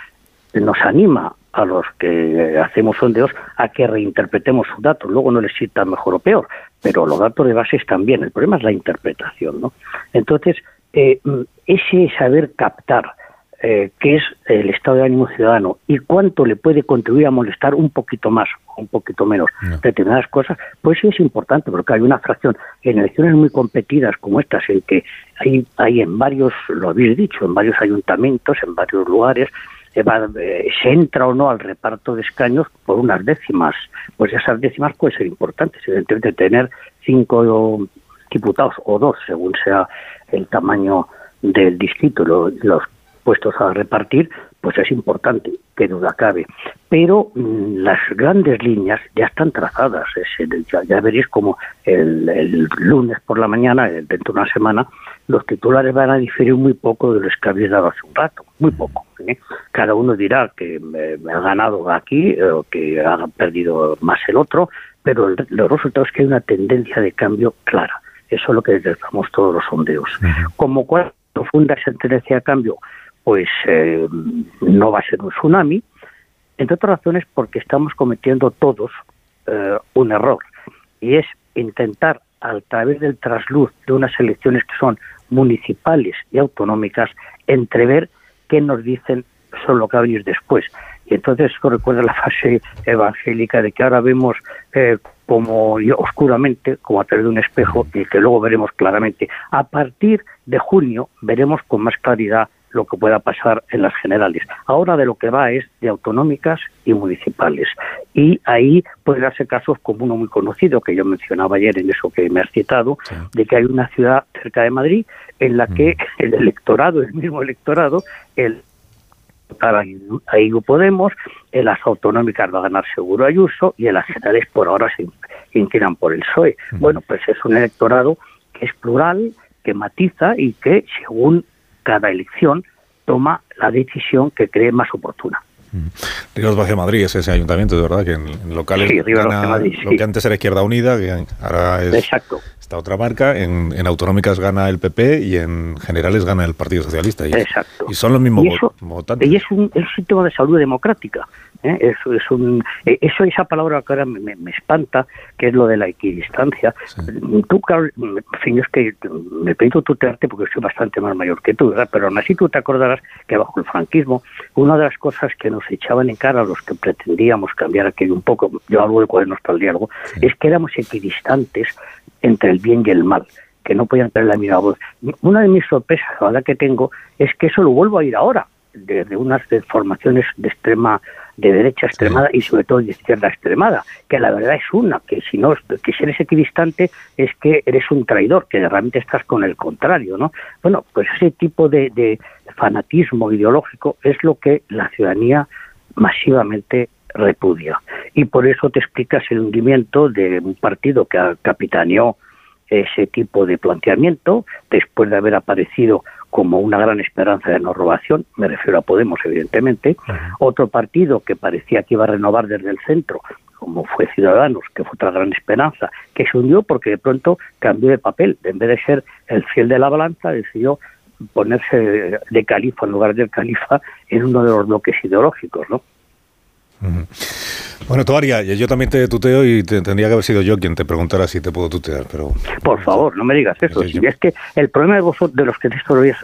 nos anima a los que hacemos sondeos a que reinterpretemos sus datos. Luego no les sienta mejor o peor, pero los datos de base están bien. El problema es la interpretación, ¿no? Entonces, eh, ese saber captar eh, qué es el estado de ánimo ciudadano y cuánto le puede contribuir a molestar un poquito más o un poquito menos determinadas cosas, pues sí es importante, porque hay una fracción en elecciones muy competidas como estas, en que hay, hay en varios, lo habéis dicho, en varios ayuntamientos, en varios lugares, eh, se entra o no al reparto de escaños por unas décimas. Pues esas décimas pueden ser importantes. Evidentemente, tener cinco diputados o dos, según sea el tamaño del distrito, los puestos a repartir, pues es importante, que duda cabe. Pero mm, las grandes líneas ya están trazadas. ya, veréis como el, lunes por la mañana, eh, dentro de una semana, los titulares van a diferir muy poco de los que habéis dado hace un rato, muy poco. ¿eh? Cada uno dirá que me, ha ganado aquí eh, o que ha perdido más el otro, pero el, los resultados es que hay una tendencia de cambio clara. Eso es lo que detectamos todos los sondeos. Como cual profunda esa tendencia de cambio, pues eh, no va a ser un tsunami, entre otras razones porque estamos cometiendo todos un error, y es intentar a través del trasluz de unas elecciones que son municipales y autonómicas, entrever qué nos dicen sobre lo después. Y entonces esto recuerda la [laughs] fase evangélica de que ahora vemos eh, como oscuramente, como a través de un espejo, y que luego veremos claramente. A partir de junio veremos con más claridad lo que pueda pasar en las generales. Ahora de lo que va es de autonómicas y municipales. Y ahí puede darse casos como uno muy conocido que yo mencionaba ayer en eso que me has citado, de que hay una ciudad cerca de Madrid en la que mm. [laughs] el electorado, el mismo electorado, el ahí Podemos, en las autonómicas va a ganar seguro Ayuso y en las generales por ahora se inclinan por el PSOE. Mm. Bueno, pues es un electorado que es plural, que matiza y que según cada elección toma la decisión que cree más oportuna. Ríos Valle Madrid es ese ayuntamiento, de verdad, que en, locales sí, gana lo que antes era Izquierda Unida, que ahora es Exacto. esta otra marca. En, autonómicas gana el PP y en generales gana el Partido Socialista. Y, Exacto. Y son los mismos votantes. Y es un, es un sistema de salud democrática, ¿eh? Eso es un, eh, eso esa palabra que ahora me, me espanta, que es lo de la equidistancia. Tú, Carl, en fin, es que me pido tutearte porque soy bastante más mayor que tú, ¿verdad? Pero aún así tú te acordarás que bajo el franquismo, una de las cosas que nos echaban en cara a los que pretendíamos cambiar aquello un poco, yo hablo de cuadernos para el diálogo, es que éramos equidistantes entre el bien y el mal que no podían tener la misma voz. Una de mis sorpresas ahora que tengo es que eso lo vuelvo a ir ahora, de, de unas formaciones de extrema de derecha extremada y sobre todo de izquierda extremada, que la verdad es una, que si no que si eres equidistante es que eres un traidor, que realmente estás con el contrario, ¿no? Bueno, pues ese tipo de, de fanatismo ideológico es lo que la ciudadanía masivamente repudia. Y por eso te explicas el hundimiento de un partido que capitaneó ese tipo de planteamiento, después de haber aparecido como una gran esperanza de no robación, me refiero a Podemos, evidentemente, otro partido que parecía que iba a renovar desde el centro, como fue Ciudadanos, que fue otra gran esperanza, que se hundió porque de pronto cambió de papel, en vez de ser el fiel de la balanza, decidió ponerse de califa en lugar del califa en uno de los bloques ideológicos, ¿no? Bueno, Toaria, yo también te tuteo y te, tendría que haber sido yo quien te preguntara si te puedo tutear, pero... Por favor, no me digas eso. Si es que el problema de vosotros, de los que te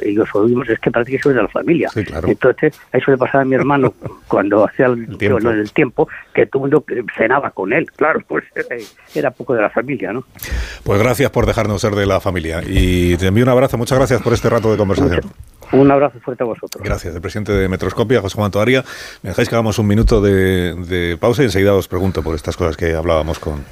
y os oímos, es que parece que sois de la familia. Entonces, eso le pasaba a mi hermano [laughs] cuando hacía el, tiempo. Que todo el mundo cenaba con él. Claro, pues era poco de la familia, ¿no? Pues gracias por dejarnos ser de la familia. Y te envío un abrazo. Muchas gracias por este rato de conversación. Un abrazo fuerte a vosotros. Gracias. El presidente de Metroscopia, José Juan Toaria. Me dejáis que hagamos un minuto de, de pausa y enseguida os pregunto por estas cosas que hablábamos con,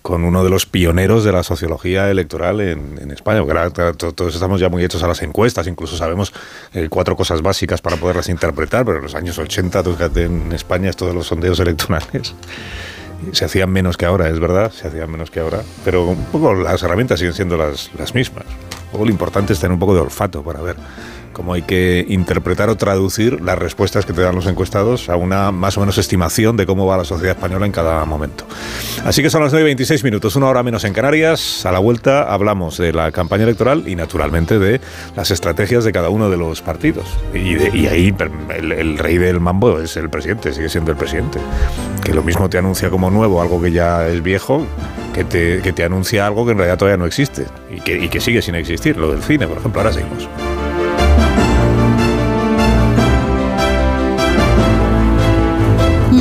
con uno de los pioneros de la sociología electoral en, en España. Porque ahora todos estamos ya muy hechos a las encuestas, incluso sabemos eh, cuatro cosas básicas para poderlas interpretar, pero en los años 80, fíjate, en España, todos los sondeos electorales [laughs] se hacían menos que ahora, es verdad, se hacían menos que ahora, pero un poco las herramientas siguen siendo las, las mismas. lo importante es tener un poco de olfato para ver cómo hay que interpretar o traducir las respuestas que te dan los encuestados a una más o menos estimación de cómo va la sociedad española en cada momento. Así que son las 9 y 26 minutos, una hora menos en Canarias. A la vuelta hablamos de la campaña electoral y naturalmente de las estrategias de cada uno de los partidos. Y, ahí el, rey del mambo es el presidente, sigue siendo el presidente. Que lo mismo te anuncia como nuevo algo que ya es viejo, que te, que te anuncia algo que en realidad todavía no existe y que, y que sigue sin existir, lo del cine, por ejemplo. Ahora seguimos.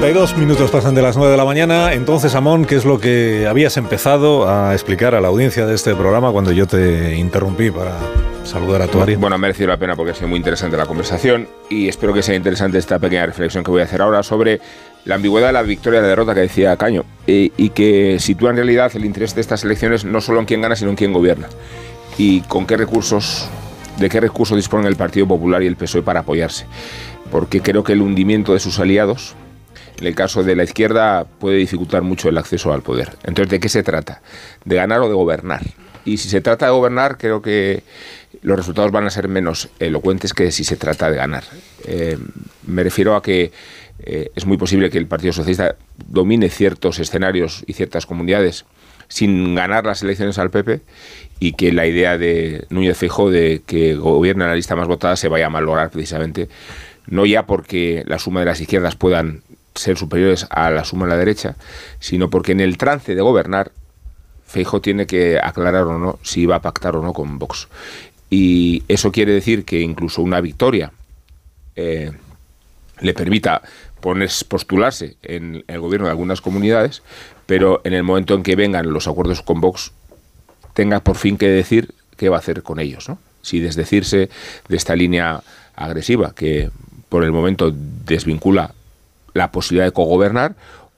Dos minutos pasan de las 9 de la mañana. Entonces, Amón, ¿qué es lo que habías empezado a explicar a la audiencia de este programa cuando yo te interrumpí para saludar a tu área? Bueno, ha merecido la pena porque ha sido muy interesante la conversación y espero que sea interesante esta pequeña reflexión que voy a hacer ahora sobre la ambigüedad de la victoria y la derrota que decía Caño y, y que sitúa en realidad el interés de estas elecciones no solo en quién gana, sino en quién gobierna y con qué recursos, de qué recursos disponen el Partido Popular y el PSOE para apoyarse. Porque creo que el hundimiento de sus aliados, en el caso de la izquierda puede dificultar mucho el acceso al poder. Entonces, ¿de qué se trata? ¿De ganar o de gobernar? Y si se trata de gobernar, creo que los resultados van a ser menos elocuentes que si se trata de ganar. Eh, me refiero a que eh, es muy posible que el Partido Socialista domine ciertos escenarios y ciertas comunidades sin ganar las elecciones al PP y que la idea de Núñez Feijóo de que gobierne la lista más votada se vaya a malograr precisamente no ya porque la suma de las izquierdas puedan ser superiores a la suma de la derecha, sino porque en el trance de gobernar, Feijo tiene que aclarar o no si va a pactar o no con Vox. Y eso quiere decir que incluso una victoria eh, le permita postularse en el gobierno de algunas comunidades, pero en el momento en que vengan los acuerdos con Vox, tenga por fin que decir qué va a hacer con ellos. ¿no? Si desdecirse de esta línea agresiva que por el momento desvincula la posibilidad de cogobernar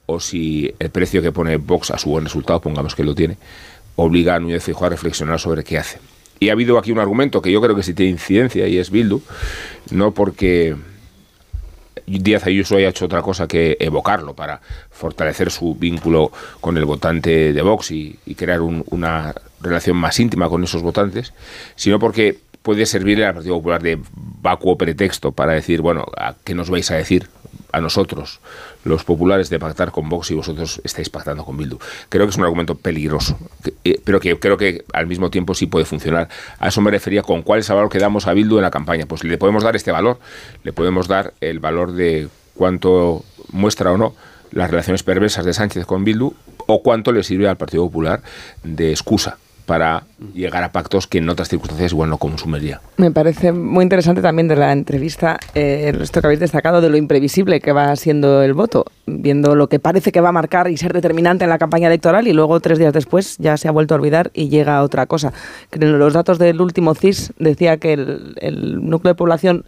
o si el precio que pone Vox a su buen resultado, pongamos que lo tiene, obliga a Núñez Feijóo a reflexionar sobre qué hace. Y ha habido aquí un argumento que yo creo que sí tiene incidencia y es Bildu, no porque Díaz Ayuso haya hecho otra cosa que evocarlo para fortalecer su vínculo con el votante de Vox y, y crear un- una relación más íntima con esos votantes, sino porque puede servirle al Partido Popular de vacuo pretexto para decir, bueno, ¿a ¿qué nos vais a decir a nosotros, los populares, de pactar con Vox y vosotros estáis pactando con Bildu? Creo que es un argumento peligroso, eh, pero que creo que al mismo tiempo sí puede funcionar. A eso me refería con cuál es el valor que damos a Bildu en la campaña. Pues le podemos dar este valor, le podemos dar el valor de cuánto muestra o no las relaciones perversas de Sánchez con Bildu o cuánto le sirve al Partido Popular de excusa para llegar a pactos que en otras circunstancias igual no consumiría. Me parece muy interesante también de la entrevista eh, esto que habéis destacado de lo imprevisible que va siendo el voto, viendo lo que parece que va a marcar y ser determinante en la campaña electoral y luego tres días después ya se ha vuelto a olvidar y llega a otra cosa. Los datos del último CIS decía que el núcleo de población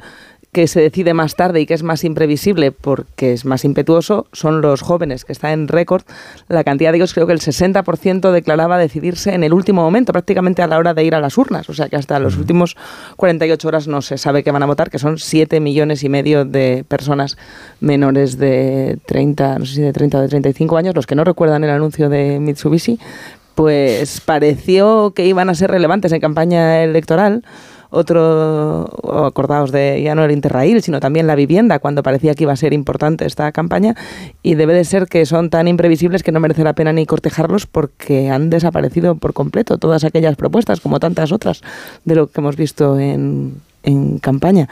que se decide más tarde y que es más imprevisible porque es más impetuoso son los jóvenes, que está en récord. La cantidad de ellos, creo que el 60% declaraba decidirse en el último momento, prácticamente a la hora de ir a las urnas. O sea que hasta los últimos 48 horas no se sabe que van a votar, que son 7 millones y medio de personas menores de 30, no sé si de 30 o de 35 años, los que no recuerdan el anuncio de Mitsubishi, pues pareció que iban a ser relevantes en campaña electoral otro, acordaos de ya no el Interrail, sino también la vivienda, cuando parecía que iba a ser importante esta campaña, y debe de ser que son tan imprevisibles que no merece la pena ni cortejarlos porque han desaparecido por completo todas aquellas propuestas, como tantas otras de lo que hemos visto en, en campaña.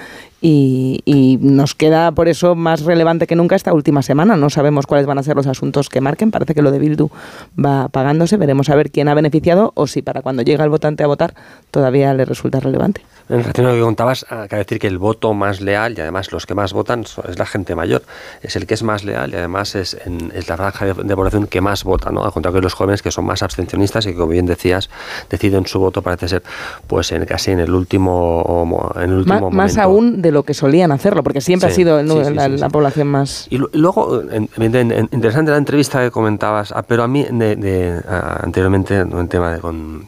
Y, y nos queda por eso más relevante que nunca esta última semana. No sabemos cuáles van a ser los asuntos que marquen. Parece que lo de Bildu va pagándose. Veremos a ver quién ha beneficiado o si para cuando llega el votante a votar todavía le resulta relevante. En relación a lo que contabas, ah, cabe decir que el voto más leal y además los que más votan es la gente mayor. Es el que es más leal y además es, en- es la franja de, de población que más vota, ¿no? Al contrario que los jóvenes que son más abstencionistas y que, como bien decías, deciden su voto, parece ser, pues en casi en el último, en el último más momento. aún de lo que solían hacerlo, porque siempre ha Sí, sido el sí, sí, la, la población más... Y lu- y luego, en- en- en- interesante la entrevista que comentabas, ah, pero a mí de, de, ah, anteriormente, un tema de, con,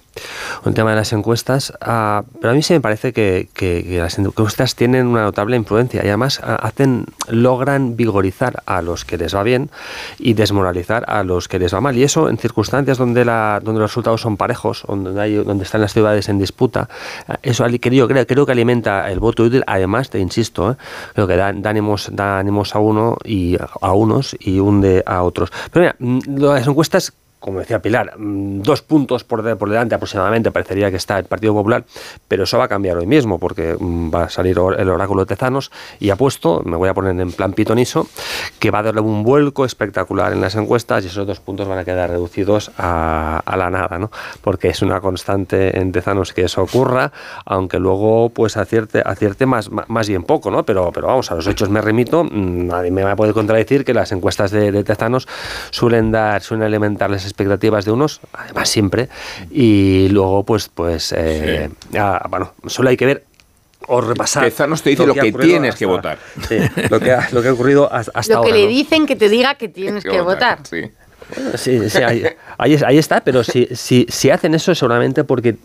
con el tema de las encuestas, ah, pero a mí sí me parece que, que- que las encuestas tienen una notable influencia y además ah, hacen, logran vigorizar a los que les va bien y desmoralizar a los que les va mal. Y eso en circunstancias donde, la, donde los resultados son parejos, donde, donde están las ciudades en disputa, ah, eso ali- creo, creo, creo que alimenta el voto útil, además te insisto, ¿eh? creo que da, da ánimos, da ánimos a uno y a unos y hunde a otros. Pero mira, mm, las encuestas como decía Pilar, mm, dos puntos por, de- por delante aproximadamente parecería que está el Partido Popular, pero eso va a cambiar hoy mismo porque mm, va a salir el oráculo de Tezanos y apuesto, me voy a poner en plan pitoniso, que va a darle un vuelco espectacular en las encuestas y esos dos puntos van a quedar reducidos a, a la nada, ¿no? Porque es una constante en Tezanos que eso ocurra, aunque luego pues acierte, acierte más, más bien poco, ¿no? Pero, pero vamos, a los hechos me remito, mm, nadie me va a poder contradecir que las encuestas de, de Tezanos suelen dar, suelen alimentar las expectativas de unos, además siempre, y luego pues, pues, eh, ah, bueno, solo hay que ver o repasar. Tezanos te dice lo que tienes que hasta- votar. Sí, lo que ha, lo que ha ocurrido hasta [laughs] hasta Lo que ahora. le ¿no? dicen que te diga que tienes que votar. Sí, sí, ahí, ahí ahí está, pero si, si, si hacen eso es seguramente porque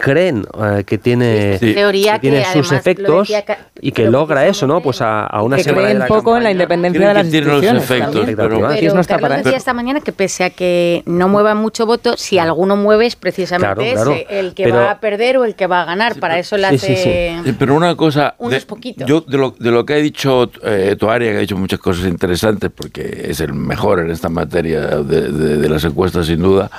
creen eh, que tiene, Sí. Teoría que tiene que sus lo efectos decía y que logra eso, ¿no? Pues a, a una que semana de creen la poco en la independencia de las instituciones. también. Pero- Aquí no está Carlos para decía esta mañana que pese a que no mueva mucho voto, si alguno mueve es precisamente Claro, claro. ese, el que Pero- va a perder o el que va a ganar. Para eso le hace... Sí, pero una cosa, Unos de, poquitos. yo de lo, de lo que ha dicho eh, Toaria, que ha dicho muchas cosas interesantes, porque es el mejor en esta materia de, las encuestas, sin duda.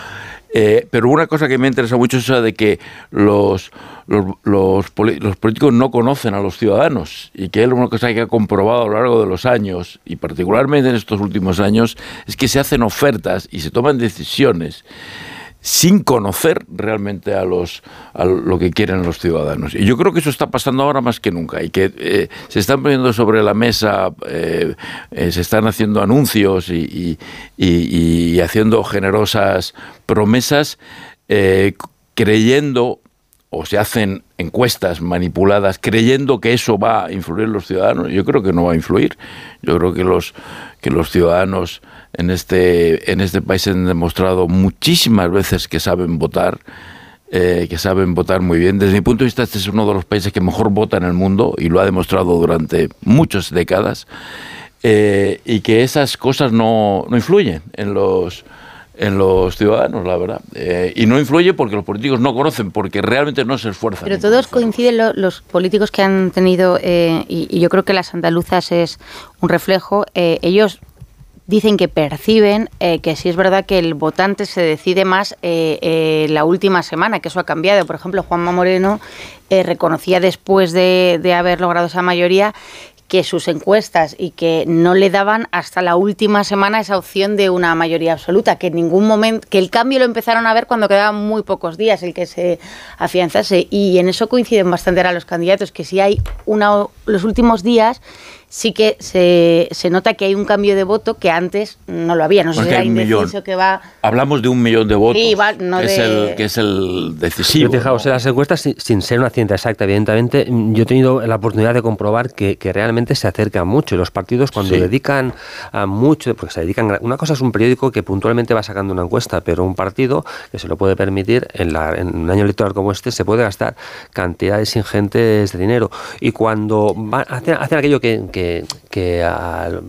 eh, pero una cosa que me interesa mucho es esa de que los, los, los políticos no conocen a los ciudadanos y que es una cosa que ha comprobado a lo largo de los años y particularmente en estos últimos años es que se hacen ofertas y se toman decisiones sin conocer realmente a los a lo que quieren los ciudadanos. Y yo creo que eso está pasando ahora más que nunca y que eh, se están poniendo sobre la mesa, eh, eh, se están haciendo anuncios y, y- haciendo generosas promesas creyendo o se hacen encuestas manipuladas creyendo que eso va a influir en los ciudadanos. Yo creo que no va a influir. Yo creo que los que los ciudadanos en este en este país han demostrado muchísimas veces que saben votar eh, que saben votar muy bien. Desde mi punto de vista, este es uno de los países que mejor vota en el mundo y lo ha demostrado durante muchas décadas. eh, y que esas cosas no, no influyen en los en los ciudadanos, la verdad. Eh, y no influye porque los políticos no conocen, porque realmente no se esfuerzan. Pero todos coinciden lo- los políticos que han tenido, eh, y, yo creo que las andaluzas es un reflejo, eh, ellos dicen que perciben que sí es verdad que el votante se decide más eh, la última semana, que eso ha cambiado. Por ejemplo, Juanma Moreno reconocía después de, de haber logrado esa mayoría que sus encuestas y que no le daban hasta la última semana esa opción de una mayoría absoluta, que en ningún momento, que el cambio lo empezaron a ver cuando quedaban muy pocos días el que se afianzase. Y en eso coinciden bastante ahora los candidatos, que si hay una los últimos días sí que se, se nota que hay un cambio de voto que antes no lo había, no sé si era hay un millón. indeciso que va Hablamos de un millón de votos, Sí, va, no que, es el, que es el decisivo. Yo, fijaos, en las encuestas, sin, sin ser una ciencia exacta, evidentemente, yo he tenido la oportunidad de comprobar que, que realmente se acercan mucho. Y Los partidos, cuando Sí. dedican a mucho, porque se dedican. Una cosa es un periódico que puntualmente va sacando una encuesta, pero un partido que se lo puede permitir en, la- en un año electoral como este, se puede gastar cantidades ingentes de dinero. Y cuando va- hacen, hacen aquello que, que, que al-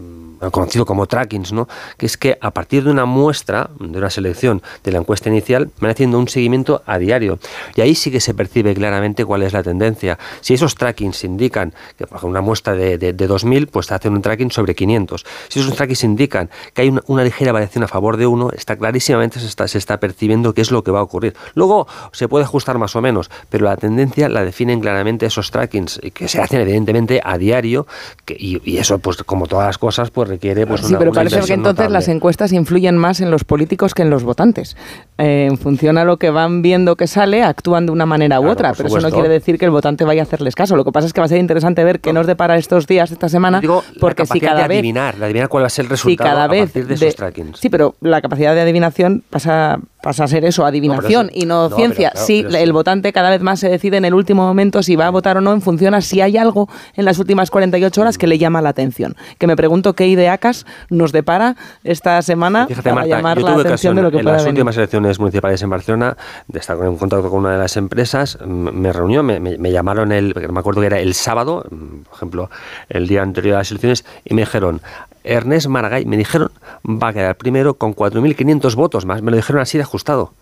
conocido como trackings, ¿no? que es que a partir de una muestra, de una selección de la encuesta inicial, van haciendo un seguimiento a diario. Y ahí sí que se percibe claramente cuál es la tendencia. Si esos trackings indican que, por ejemplo, una muestra de, de, de 2.000, pues hacen un tracking sobre 500. Si esos trackings indican que hay una, ligera variación a favor de uno, está clarísimamente se está, se está percibiendo qué es lo que va a ocurrir. Luego se puede ajustar más o menos, pero la tendencia la definen claramente esos trackings, y que se hacen evidentemente a diario, y, y eso, pues como todas las cosas, pues requiere pues Sí, una, pero una parece que entonces las encuestas influyen más en los políticos que en los votantes. Eh, en función a lo que van viendo que sale, actúan de una manera u otra, pero eso no quiere decir que el votante vaya a hacerles caso. Lo que pasa es que va a ser interesante ver qué nos depara estos días, esta semana, Digo, la porque si capacidad cada de vez adivinar, de adivinar cuál va a ser el si resultado cada a vez partir de de- esos trackings. Sí, pero la capacidad de adivinación pasa, pasa a ser eso, adivinación y no, No, ciencia. pero claro, sí, pero el sí. votante cada vez más se decide en el último momento si va a votar o no en función a si hay algo en las últimas 48 horas que le llama la atención. Que me pregunto qué ideacas nos depara esta semana Fíjate, para Marta, llamar yo la atención de lo que en pueda las venir. últimas elecciones municipales en Barcelona de estar en contacto con una de las empresas, me reunió, me, me- me llamaron el, me acuerdo que era el sábado, por ejemplo, el día anterior a las elecciones, y me dijeron, Ernest Maragall, me dijeron, va a quedar primero con 4.500 votos más, me lo dijeron así de ajustado.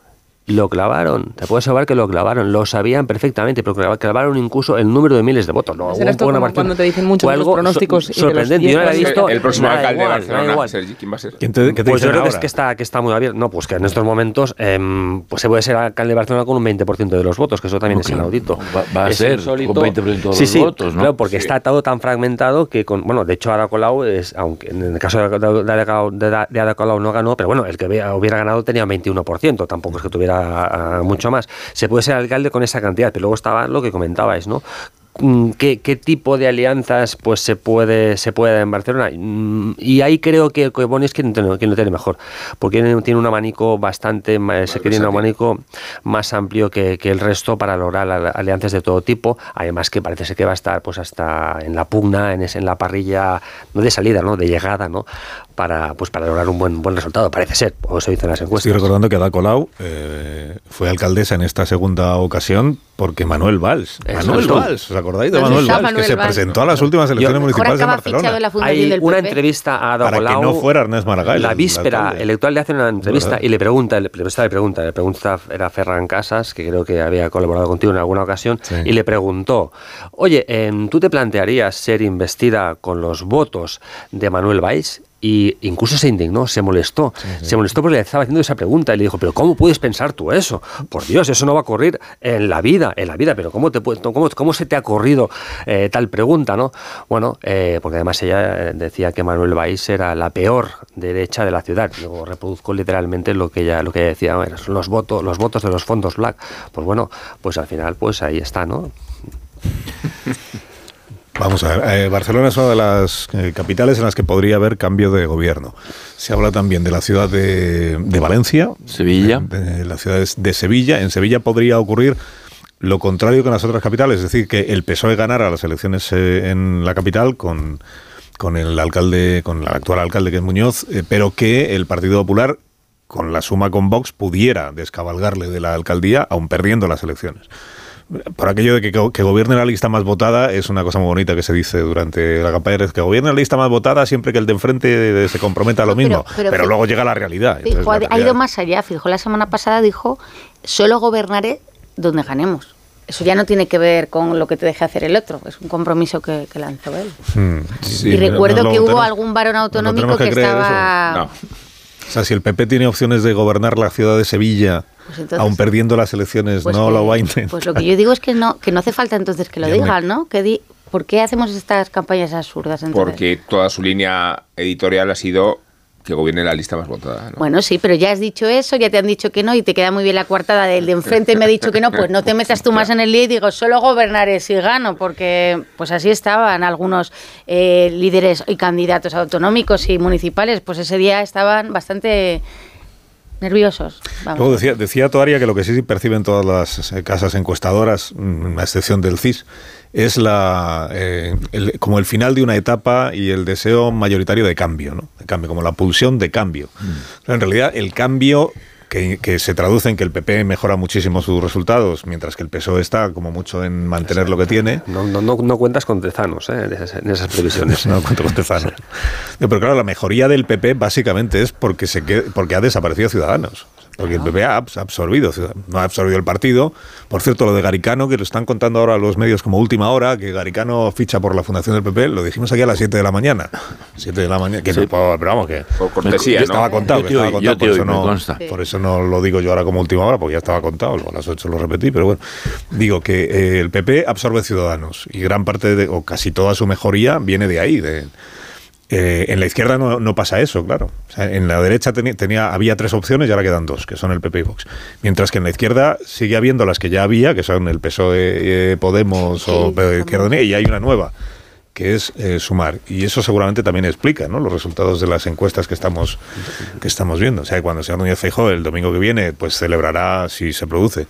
Lo clavaron, te puedo asegurar que lo clavaron, lo sabían perfectamente, pero clava- clavaron incluso el número de miles de votos. No, ¿Será esto como cuando te dicen muchos algo pronósticos y so- sorprendente. Yo no he visto. el próximo nada alcalde igual, de Barcelona, igual. Sergi, ¿quién va a ser? ¿Quién te, qué te Pues dicen yo creo que es que está, que está muy abierto. No, pues que en estos momentos em, pues se puede ser alcalde de Barcelona con un 20% de los votos, que eso también es inaudito. Va- va a Es ser insólito. con 20% de los sí, votos, ¿no? Claro, porque Sí. está todo tan fragmentado que con. Bueno, de hecho, Ada Colau es. Aunque en el caso de, de, de Ada Colau- de Ada- Colau no ganó, pero bueno, el que hubiera hubiera ganado tenía 21%. Tampoco es que tuviera mucho más. Se puede ser alcalde con esa cantidad, pero luego estaba lo que comentabais, ¿no? Mm, ¿Qué, qué tipo de alianzas pues se puede se puede dar en Barcelona. Mm, y ahí creo que que Boni es quien, quien lo tiene mejor porque tiene, un abanico bastante más, se tiene un abanico más amplio que, que el resto para lograr alianzas de todo tipo. Además que parece ser que va a estar pues hasta en la pugna en, ese- en la parrilla no de salida no de llegada no para pues para lograr un buen buen resultado parece ser. O eso dicen las encuestas. Estoy recordando que Ada Colau eh, fue alcaldesa en esta segunda ocasión porque Manuel Valls. Exacto. Manuel Valls, ¿os acordáis de ¿Dónde Manuel Valls? Manuel que se presentó a las últimas elecciones Yo- municipales de Barcelona. la Hay del una PP. entrevista a Ada Para que no fuera Ernest Maragall. La víspera, el electoral le hace una entrevista ¿Verdad? y le pregunta, le pregunta, le pregunta, le pregunta, era Ferran Casas, que creo que había colaborado contigo en alguna ocasión, y le preguntó, oye, em, ¿tú te plantearías ser investida con los votos de Manuel Valls? Y incluso se indignó, se molestó. Se molestó porque le estaba haciendo esa pregunta y le dijo, pero ¿cómo puedes pensar tú eso? Por Dios, eso no va a ocurrir en la vida, en la vida, pero ¿cómo, te, puede- cómo, cómo se te ha ocurrido eh, tal pregunta? ¿no? Bueno, eh, porque además ella eh, decía que Manuel Valls era la peor derecha de la ciudad. Luego reproduzco literalmente lo que ella, lo que ella decía, "Bueno, son los votos, los votos de los fondos black. Pues bueno, pues al final, pues ahí está, ¿no? [laughs] Vamos a ver, eh, Barcelona es una de las eh, capitales en las que podría haber cambio de gobierno. Se habla también de la ciudad de, de Valencia, Sevilla, de, de la ciudad de, Sevilla. En Sevilla podría ocurrir lo contrario que en las otras capitales, es decir, que el PSOE ganara las elecciones eh, en la capital con, con el alcalde, con el actual alcalde que es Muñoz, pero que el Partido Popular con la suma con Vox, pudiera descabalgarle de la alcaldía, aun perdiendo las elecciones. Por aquello de que, que gobierne la lista más votada es una cosa muy bonita que se dice durante la campaña, es que gobierne la lista más votada siempre que el de enfrente se comprometa a lo mismo, pero, pero- luego llega la realidad. Entonces, Fijo, la ha, ido más allá. Fijo, la semana pasada dijo, solo gobernaré donde ganemos. Eso ya no tiene que ver con lo que te deje hacer el otro. Es un compromiso que, que lanzó él. Hmm, sí, y recuerdo no- no que hubo tenemos- algún varón autonómico que, estaba... O sea, si el PP tiene opciones de gobernar la ciudad de Sevilla, Pues entonces- aun perdiendo las elecciones, Pues no que- lo va a intentar. Pues lo que yo digo es que no, que no hace falta entonces que lo me- digan, ¿no? Que di, ¿Por qué hacemos estas campañas absurdas? entonces? Porque toda su línea editorial ha sido que gobierne la lista más votada. ¿no? Bueno, sí, pero ya has dicho eso, ya te han dicho que no y te queda muy bien la coartada del de enfrente me ha dicho que no, pues no te metas tú más en el lío y digo, solo gobernaré si gano, porque pues así estaban algunos eh, líderes y candidatos autonómicos y municipales, pues ese día estaban bastante nerviosos. vamos. Luego decía, decía Toaria que lo que sí perciben todas las eh, casas encuestadoras, mm, a excepción del CIS, es la eh, el- como el final de una etapa y el deseo mayoritario de cambio, ¿no? De cambio, como la pulsión de cambio. Pero en realidad, el cambio que, que se traduce en que el PP mejora muchísimo sus resultados, mientras que el PSOE está como mucho en mantener lo que tiene. No, no, no, no cuentas con Tezanos ¿eh? en, esas, en esas previsiones. [laughs] No cuento con Tezanos. No, [laughs] Pero claro, la mejoría del PP básicamente es porque, se porque ha desaparecido Ciudadanos. Porque el PP ha abs- absorbido, no ha absorbido el partido. Por cierto, lo de Garicano, que lo están contando ahora los medios como última hora, que Garicano ficha por la fundación del PP, lo dijimos aquí a las 7 de la mañana. 7 de la mañana, que no, pero vamos, que Por cortesía, que ¿no? estaba contado, que estaba contado, por, eso no, consta. por eso no lo digo yo ahora como última hora, porque ya estaba contado, a las 8 lo repetí, pero bueno, digo que eh, el PP absorbe ciudadanos y gran parte de, o casi toda su mejoría viene de ahí, de, eh, en la izquierda no, no pasa eso, claro. O sea, en la derecha tenía, tenía- había tres opciones y ahora quedan dos, que son el PP y Vox. Mientras que en la izquierda sigue habiendo las que ya había, que son el PSOE, eh, Podemos o eh, Izquierda Unida, y hay una nueva que es eh, sumar. Y eso seguramente también explica ¿no? los resultados de las encuestas que estamos, que estamos viendo. O sea, cuando el señor Núñez Feijóo el domingo que viene, pues celebrará, si se produce,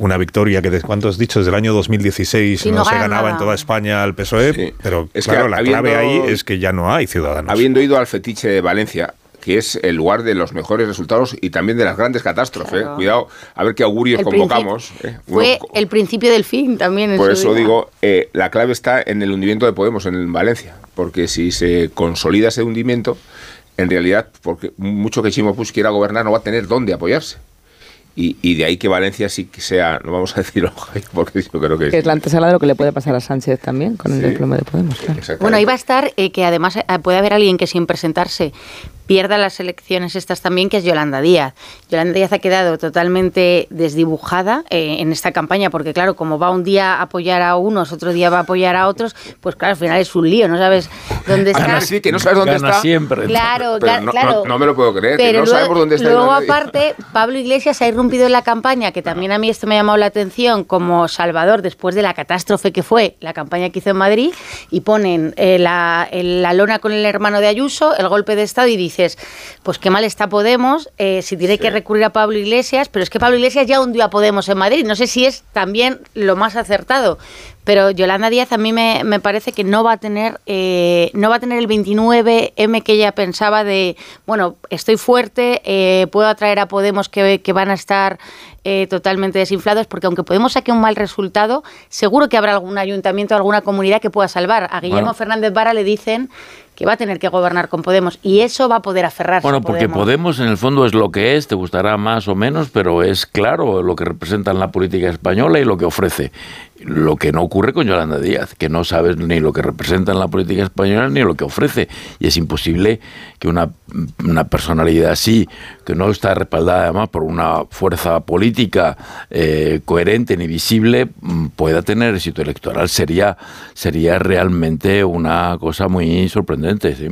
una victoria que, de cuánto has dicho, desde el año 2016 Sí, no, no se gana ganaba en toda España al PSOE, pero Es que claro, la clave ahí es que ya no hay ciudadanos. Habiendo ido al fetiche de Valencia, que es el lugar de los mejores resultados y también de las grandes catástrofes. Claro. Cuidado, a ver qué augurios El convocamos. ¿eh? Fue Uno- el principio del fin también. en por eso digo, eh, la clave está en el hundimiento de Podemos en Valencia, porque si se consolida ese hundimiento, en realidad, porque mucho que Chimo Puig quiera gobernar, no va a tener dónde apoyarse. Y, y de ahí que Valencia sí que sea, no vamos a decirlo, [laughs] porque yo creo que Que es la antesala de lo que le puede pasar a Sánchez también con el desplome de Podemos. claro. Bueno, ahí va a estar eh, que además eh, puede haber alguien que sin presentarse pierda las elecciones estas también, que es Yolanda Díaz. Yolanda Díaz ha quedado totalmente desdibujada eh, en esta campaña, porque claro, como va un día a apoyar a unos, otro día va a apoyar a otros, pues claro, al final es un lío, no sabes dónde está. Gana sí, que no sabes dónde Gana está. siempre. Claro, Pero no, claro. no- no me lo puedo creer, que Pero no luego, sabemos dónde está. luego Yolanda Díaz. aparte, Pablo Iglesias ha irrumpido en la campaña, que también a mí esto me ha llamado la atención, como Salvador, después de la catástrofe que fue la campaña que hizo en Madrid, y ponen eh, la, el- la lona con el hermano de Ayuso, el golpe de Estado, y dices, pues qué mal está Podemos, eh, si tiene que recurrir a Pablo Iglesias, pero es que Pablo Iglesias ya hundió a Podemos en Madrid, no sé si es también lo más acertado. Pero Yolanda Díaz a mí me, me parece que no va a tener eh, no va a tener el 29M que ella pensaba de bueno estoy fuerte eh, puedo atraer a Podemos que, que van a estar eh, totalmente desinflados porque aunque Podemos saque un mal resultado seguro que habrá algún ayuntamiento alguna comunidad que pueda salvar a Guillermo Bueno. Fernández Vara le dicen que va a tener que gobernar con Podemos y eso va a poder aferrarse Bueno, porque Podemos. Podemos en el fondo es lo que es, te gustará más o menos, pero es claro lo que representa en la política española y lo que ofrece. Lo que no ocurre con Yolanda Díaz, que no sabes ni lo que representa en la política española ni lo que ofrece. Y es imposible que una, una personalidad así, que no está respaldada además por una fuerza política eh, coherente ni visible, mm, pueda tener éxito electoral. Sería, sería realmente una cosa muy sorprendente. ¿sí?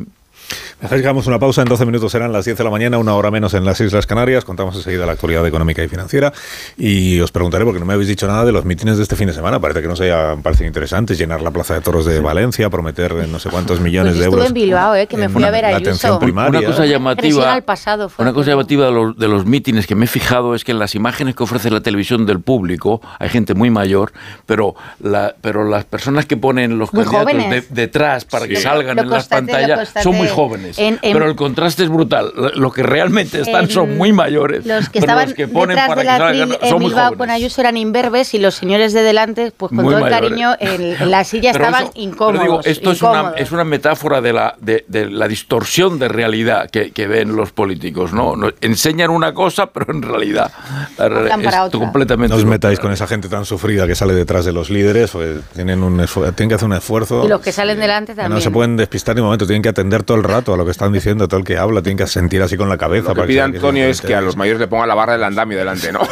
Dejáis que hagamos una pausa, en 12 minutos serán las 10 de la mañana, una hora menos en las Islas Canarias. Contamos enseguida la actualidad económica y financiera. Y os preguntaré, porque no me habéis dicho nada de los mítines de este fin de semana. Parece que no se hayan parecido interesantes. Llenar la Plaza de Toros de Valencia, prometer no sé cuántos millones Pues de estuve euros. en Bilbao, eh, que me fui a una- ver a la Ayuso. atención primaria. Una cosa llamativa, al pasado fue una cosa llamativa de los, de los mítines que me he fijado es que en las imágenes que ofrece la televisión del público hay gente muy mayor, pero la, pero las personas que ponen los Muy candidatos de- detrás para Sí. que salgan Lo en las pantallas son muy jóvenes. Jóvenes. En- en- pero el contraste es brutal. Los que realmente están En- son muy mayores. Los que pero estaban los que ponen detrás para que salgan atril en Bilbao con Ayuso eran imberbes y los señores de delante, pues con Muy todo el cariño, en, la silla Pero estaban eso- pero incómodos. digo, esto es una, incómodos. es una metáfora de la, de, de la distorsión de realidad que, que ven los políticos. ¿no? No- Enseñan una cosa, pero en realidad la es otra. completamente No os metáis con esa gente tan sufrida que sale detrás de los líderes, pues tienen, un tienen que hacer un esfuerzo. Y los que salen delante también. no se pueden despistar ni un momento, tienen que atender todo el rato a lo que están diciendo, todo el que habla, tienen que sentir así con la cabeza. Lo que para pide saber Antonio es simplemente que a los mayores le pongan la barra del andamio delante, ¿no? [laughs]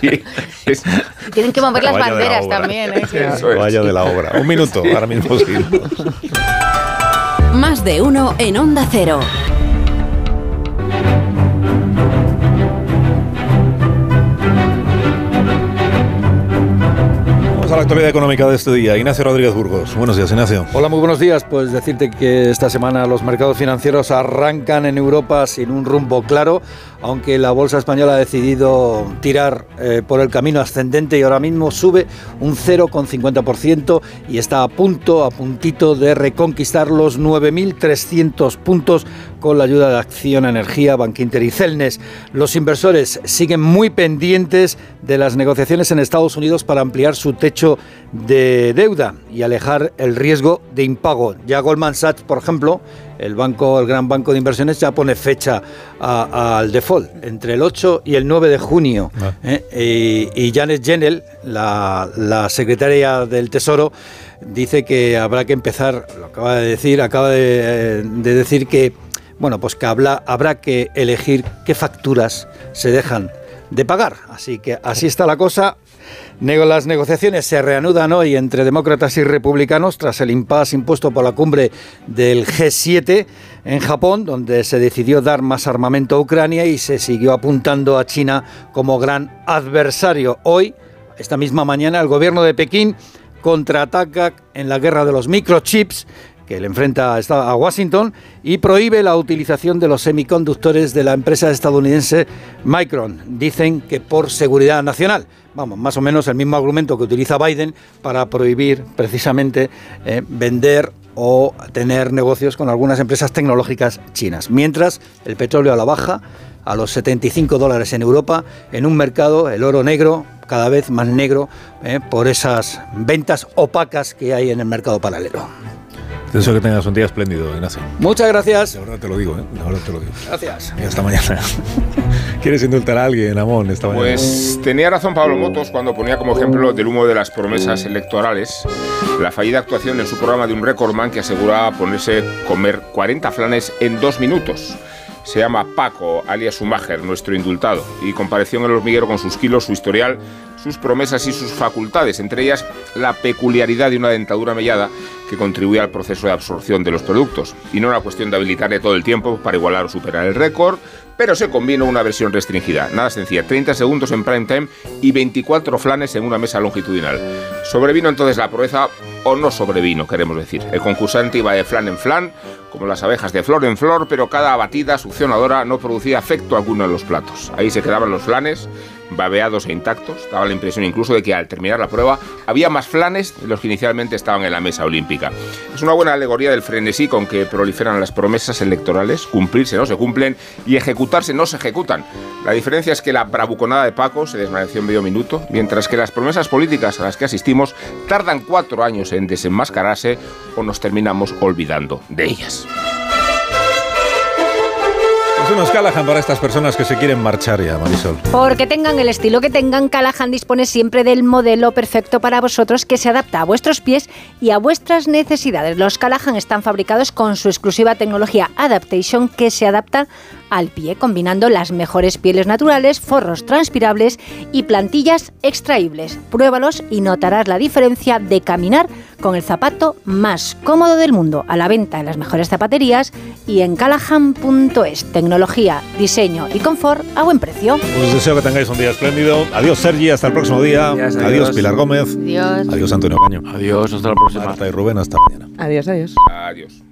Sí, es- Tienen que mover las la banderas también. ¿eh? Que- es. Vaya de la obra. Un minuto, ahora mismo sí. Más de uno en Onda Cero. A la actualidad económica de este día. Ignacio Rodríguez Burgos. Buenos días, Ignacio. Hola, muy buenos días. Pues decirte que esta semana los mercados financieros arrancan en Europa sin un rumbo claro, aunque la bolsa española ha decidido tirar eh, por el camino ascendente y ahora mismo sube un 0,50% y está a punto, a puntito de reconquistar los 9.300 puntos con la ayuda de Acción Energía, Bankinter y Celnes. Los inversores siguen muy pendientes de las negociaciones en Estados Unidos para ampliar su techo de deuda y alejar el riesgo de impago. Ya Goldman Sachs, por ejemplo, el banco, el gran banco de inversiones, ya pone fecha al default entre el 8 y el 9 de junio. ¿eh? Y, y Janet Yellen, la, la secretaria del Tesoro, dice que habrá que empezar, lo acaba de decir, acaba de, de decir que bueno, pues que habla, habrá que elegir qué facturas se dejan de pagar. Así que así está la cosa. Las negociaciones se reanudan hoy entre demócratas y republicanos tras el impasse impuesto por la cumbre del G7 en Japón, donde se decidió dar más armamento a Ucrania y se siguió apuntando a China como gran adversario. Hoy, esta misma mañana, el gobierno de Pekín contraataca en la guerra de los microchips que le enfrenta a Washington y prohíbe la utilización de los semiconductores de la empresa estadounidense Micron. Dicen que por seguridad nacional. Vamos, más o menos el mismo argumento que utiliza Biden para prohibir precisamente eh, vender o tener negocios con algunas empresas tecnológicas chinas. Mientras el petróleo a la baja, a los 75 dólares en Europa, en un mercado, el oro negro, cada vez más negro, eh, por esas ventas opacas que hay en el mercado paralelo. Deseo que tengas un día espléndido, Ignacio. Muchas gracias. De verdad te lo digo, ¿eh? De verdad te lo digo. Gracias. Y hasta mañana. [laughs] ¿Quieres indultar a alguien, Amón, esta mañana? Pues tenía razón Pablo Motos cuando ponía como ejemplo del humo de las promesas electorales la fallida actuación en su programa de un recordman que aseguraba ponerse comer 40 flanes en dos minutos. Se llama Paco, alias Sumager, nuestro indultado, y compareció en el hormiguero con sus kilos, su historial, sus promesas y sus facultades, entre ellas la peculiaridad de una dentadura mellada que contribuye al proceso de absorción de los productos, y no una cuestión de habilitarle todo el tiempo para igualar o superar el récord, pero se combinó una versión restringida, nada sencilla, 30 segundos en prime time y 24 flanes en una mesa longitudinal. Sobrevino entonces la proeza, o no sobrevino, queremos decir. El concursante iba de flan en flan, como las abejas de flor en flor, pero cada batida succionadora no producía efecto alguno en los platos. Ahí se quedaban los flanes, babeados e intactos. Daba la impresión incluso de que al terminar la prueba había más flanes de los que inicialmente estaban en la mesa olímpica. Es una buena alegoría del frenesí con que proliferan las promesas electorales. Cumplirse no se cumplen y ejecutarse no se ejecutan. La diferencia es que la bravuconada de Paco se desvaneció en medio minuto, mientras que las promesas políticas a las que asistimos tardan cuatro años en desenmascararse o nos terminamos olvidando de ellas. Unos Callahan para estas personas que se quieren marchar ya, Marisol. Porque tengan el estilo que tengan, Callahan dispone siempre del modelo perfecto para vosotros que se adapta a vuestros pies y a vuestras necesidades. Los Callahan están fabricados con su exclusiva tecnología Adaptation que se adapta al pie, combinando las mejores pieles naturales, forros transpirables y plantillas extraíbles. Pruébalos y notarás la diferencia de caminar con el zapato más cómodo del mundo, a la venta en las mejores zapaterías y en callahan.es. Tecnología, diseño y confort a buen precio. Os deseo que tengáis un día espléndido. Adiós, Sergi, hasta el próximo día. Adiós, adiós. adiós. Pilar Gómez. Adiós. Adiós, Antonio Caño. Adiós, hasta la próxima. Marta y Rubén, hasta mañana. Adiós, adiós. Adiós.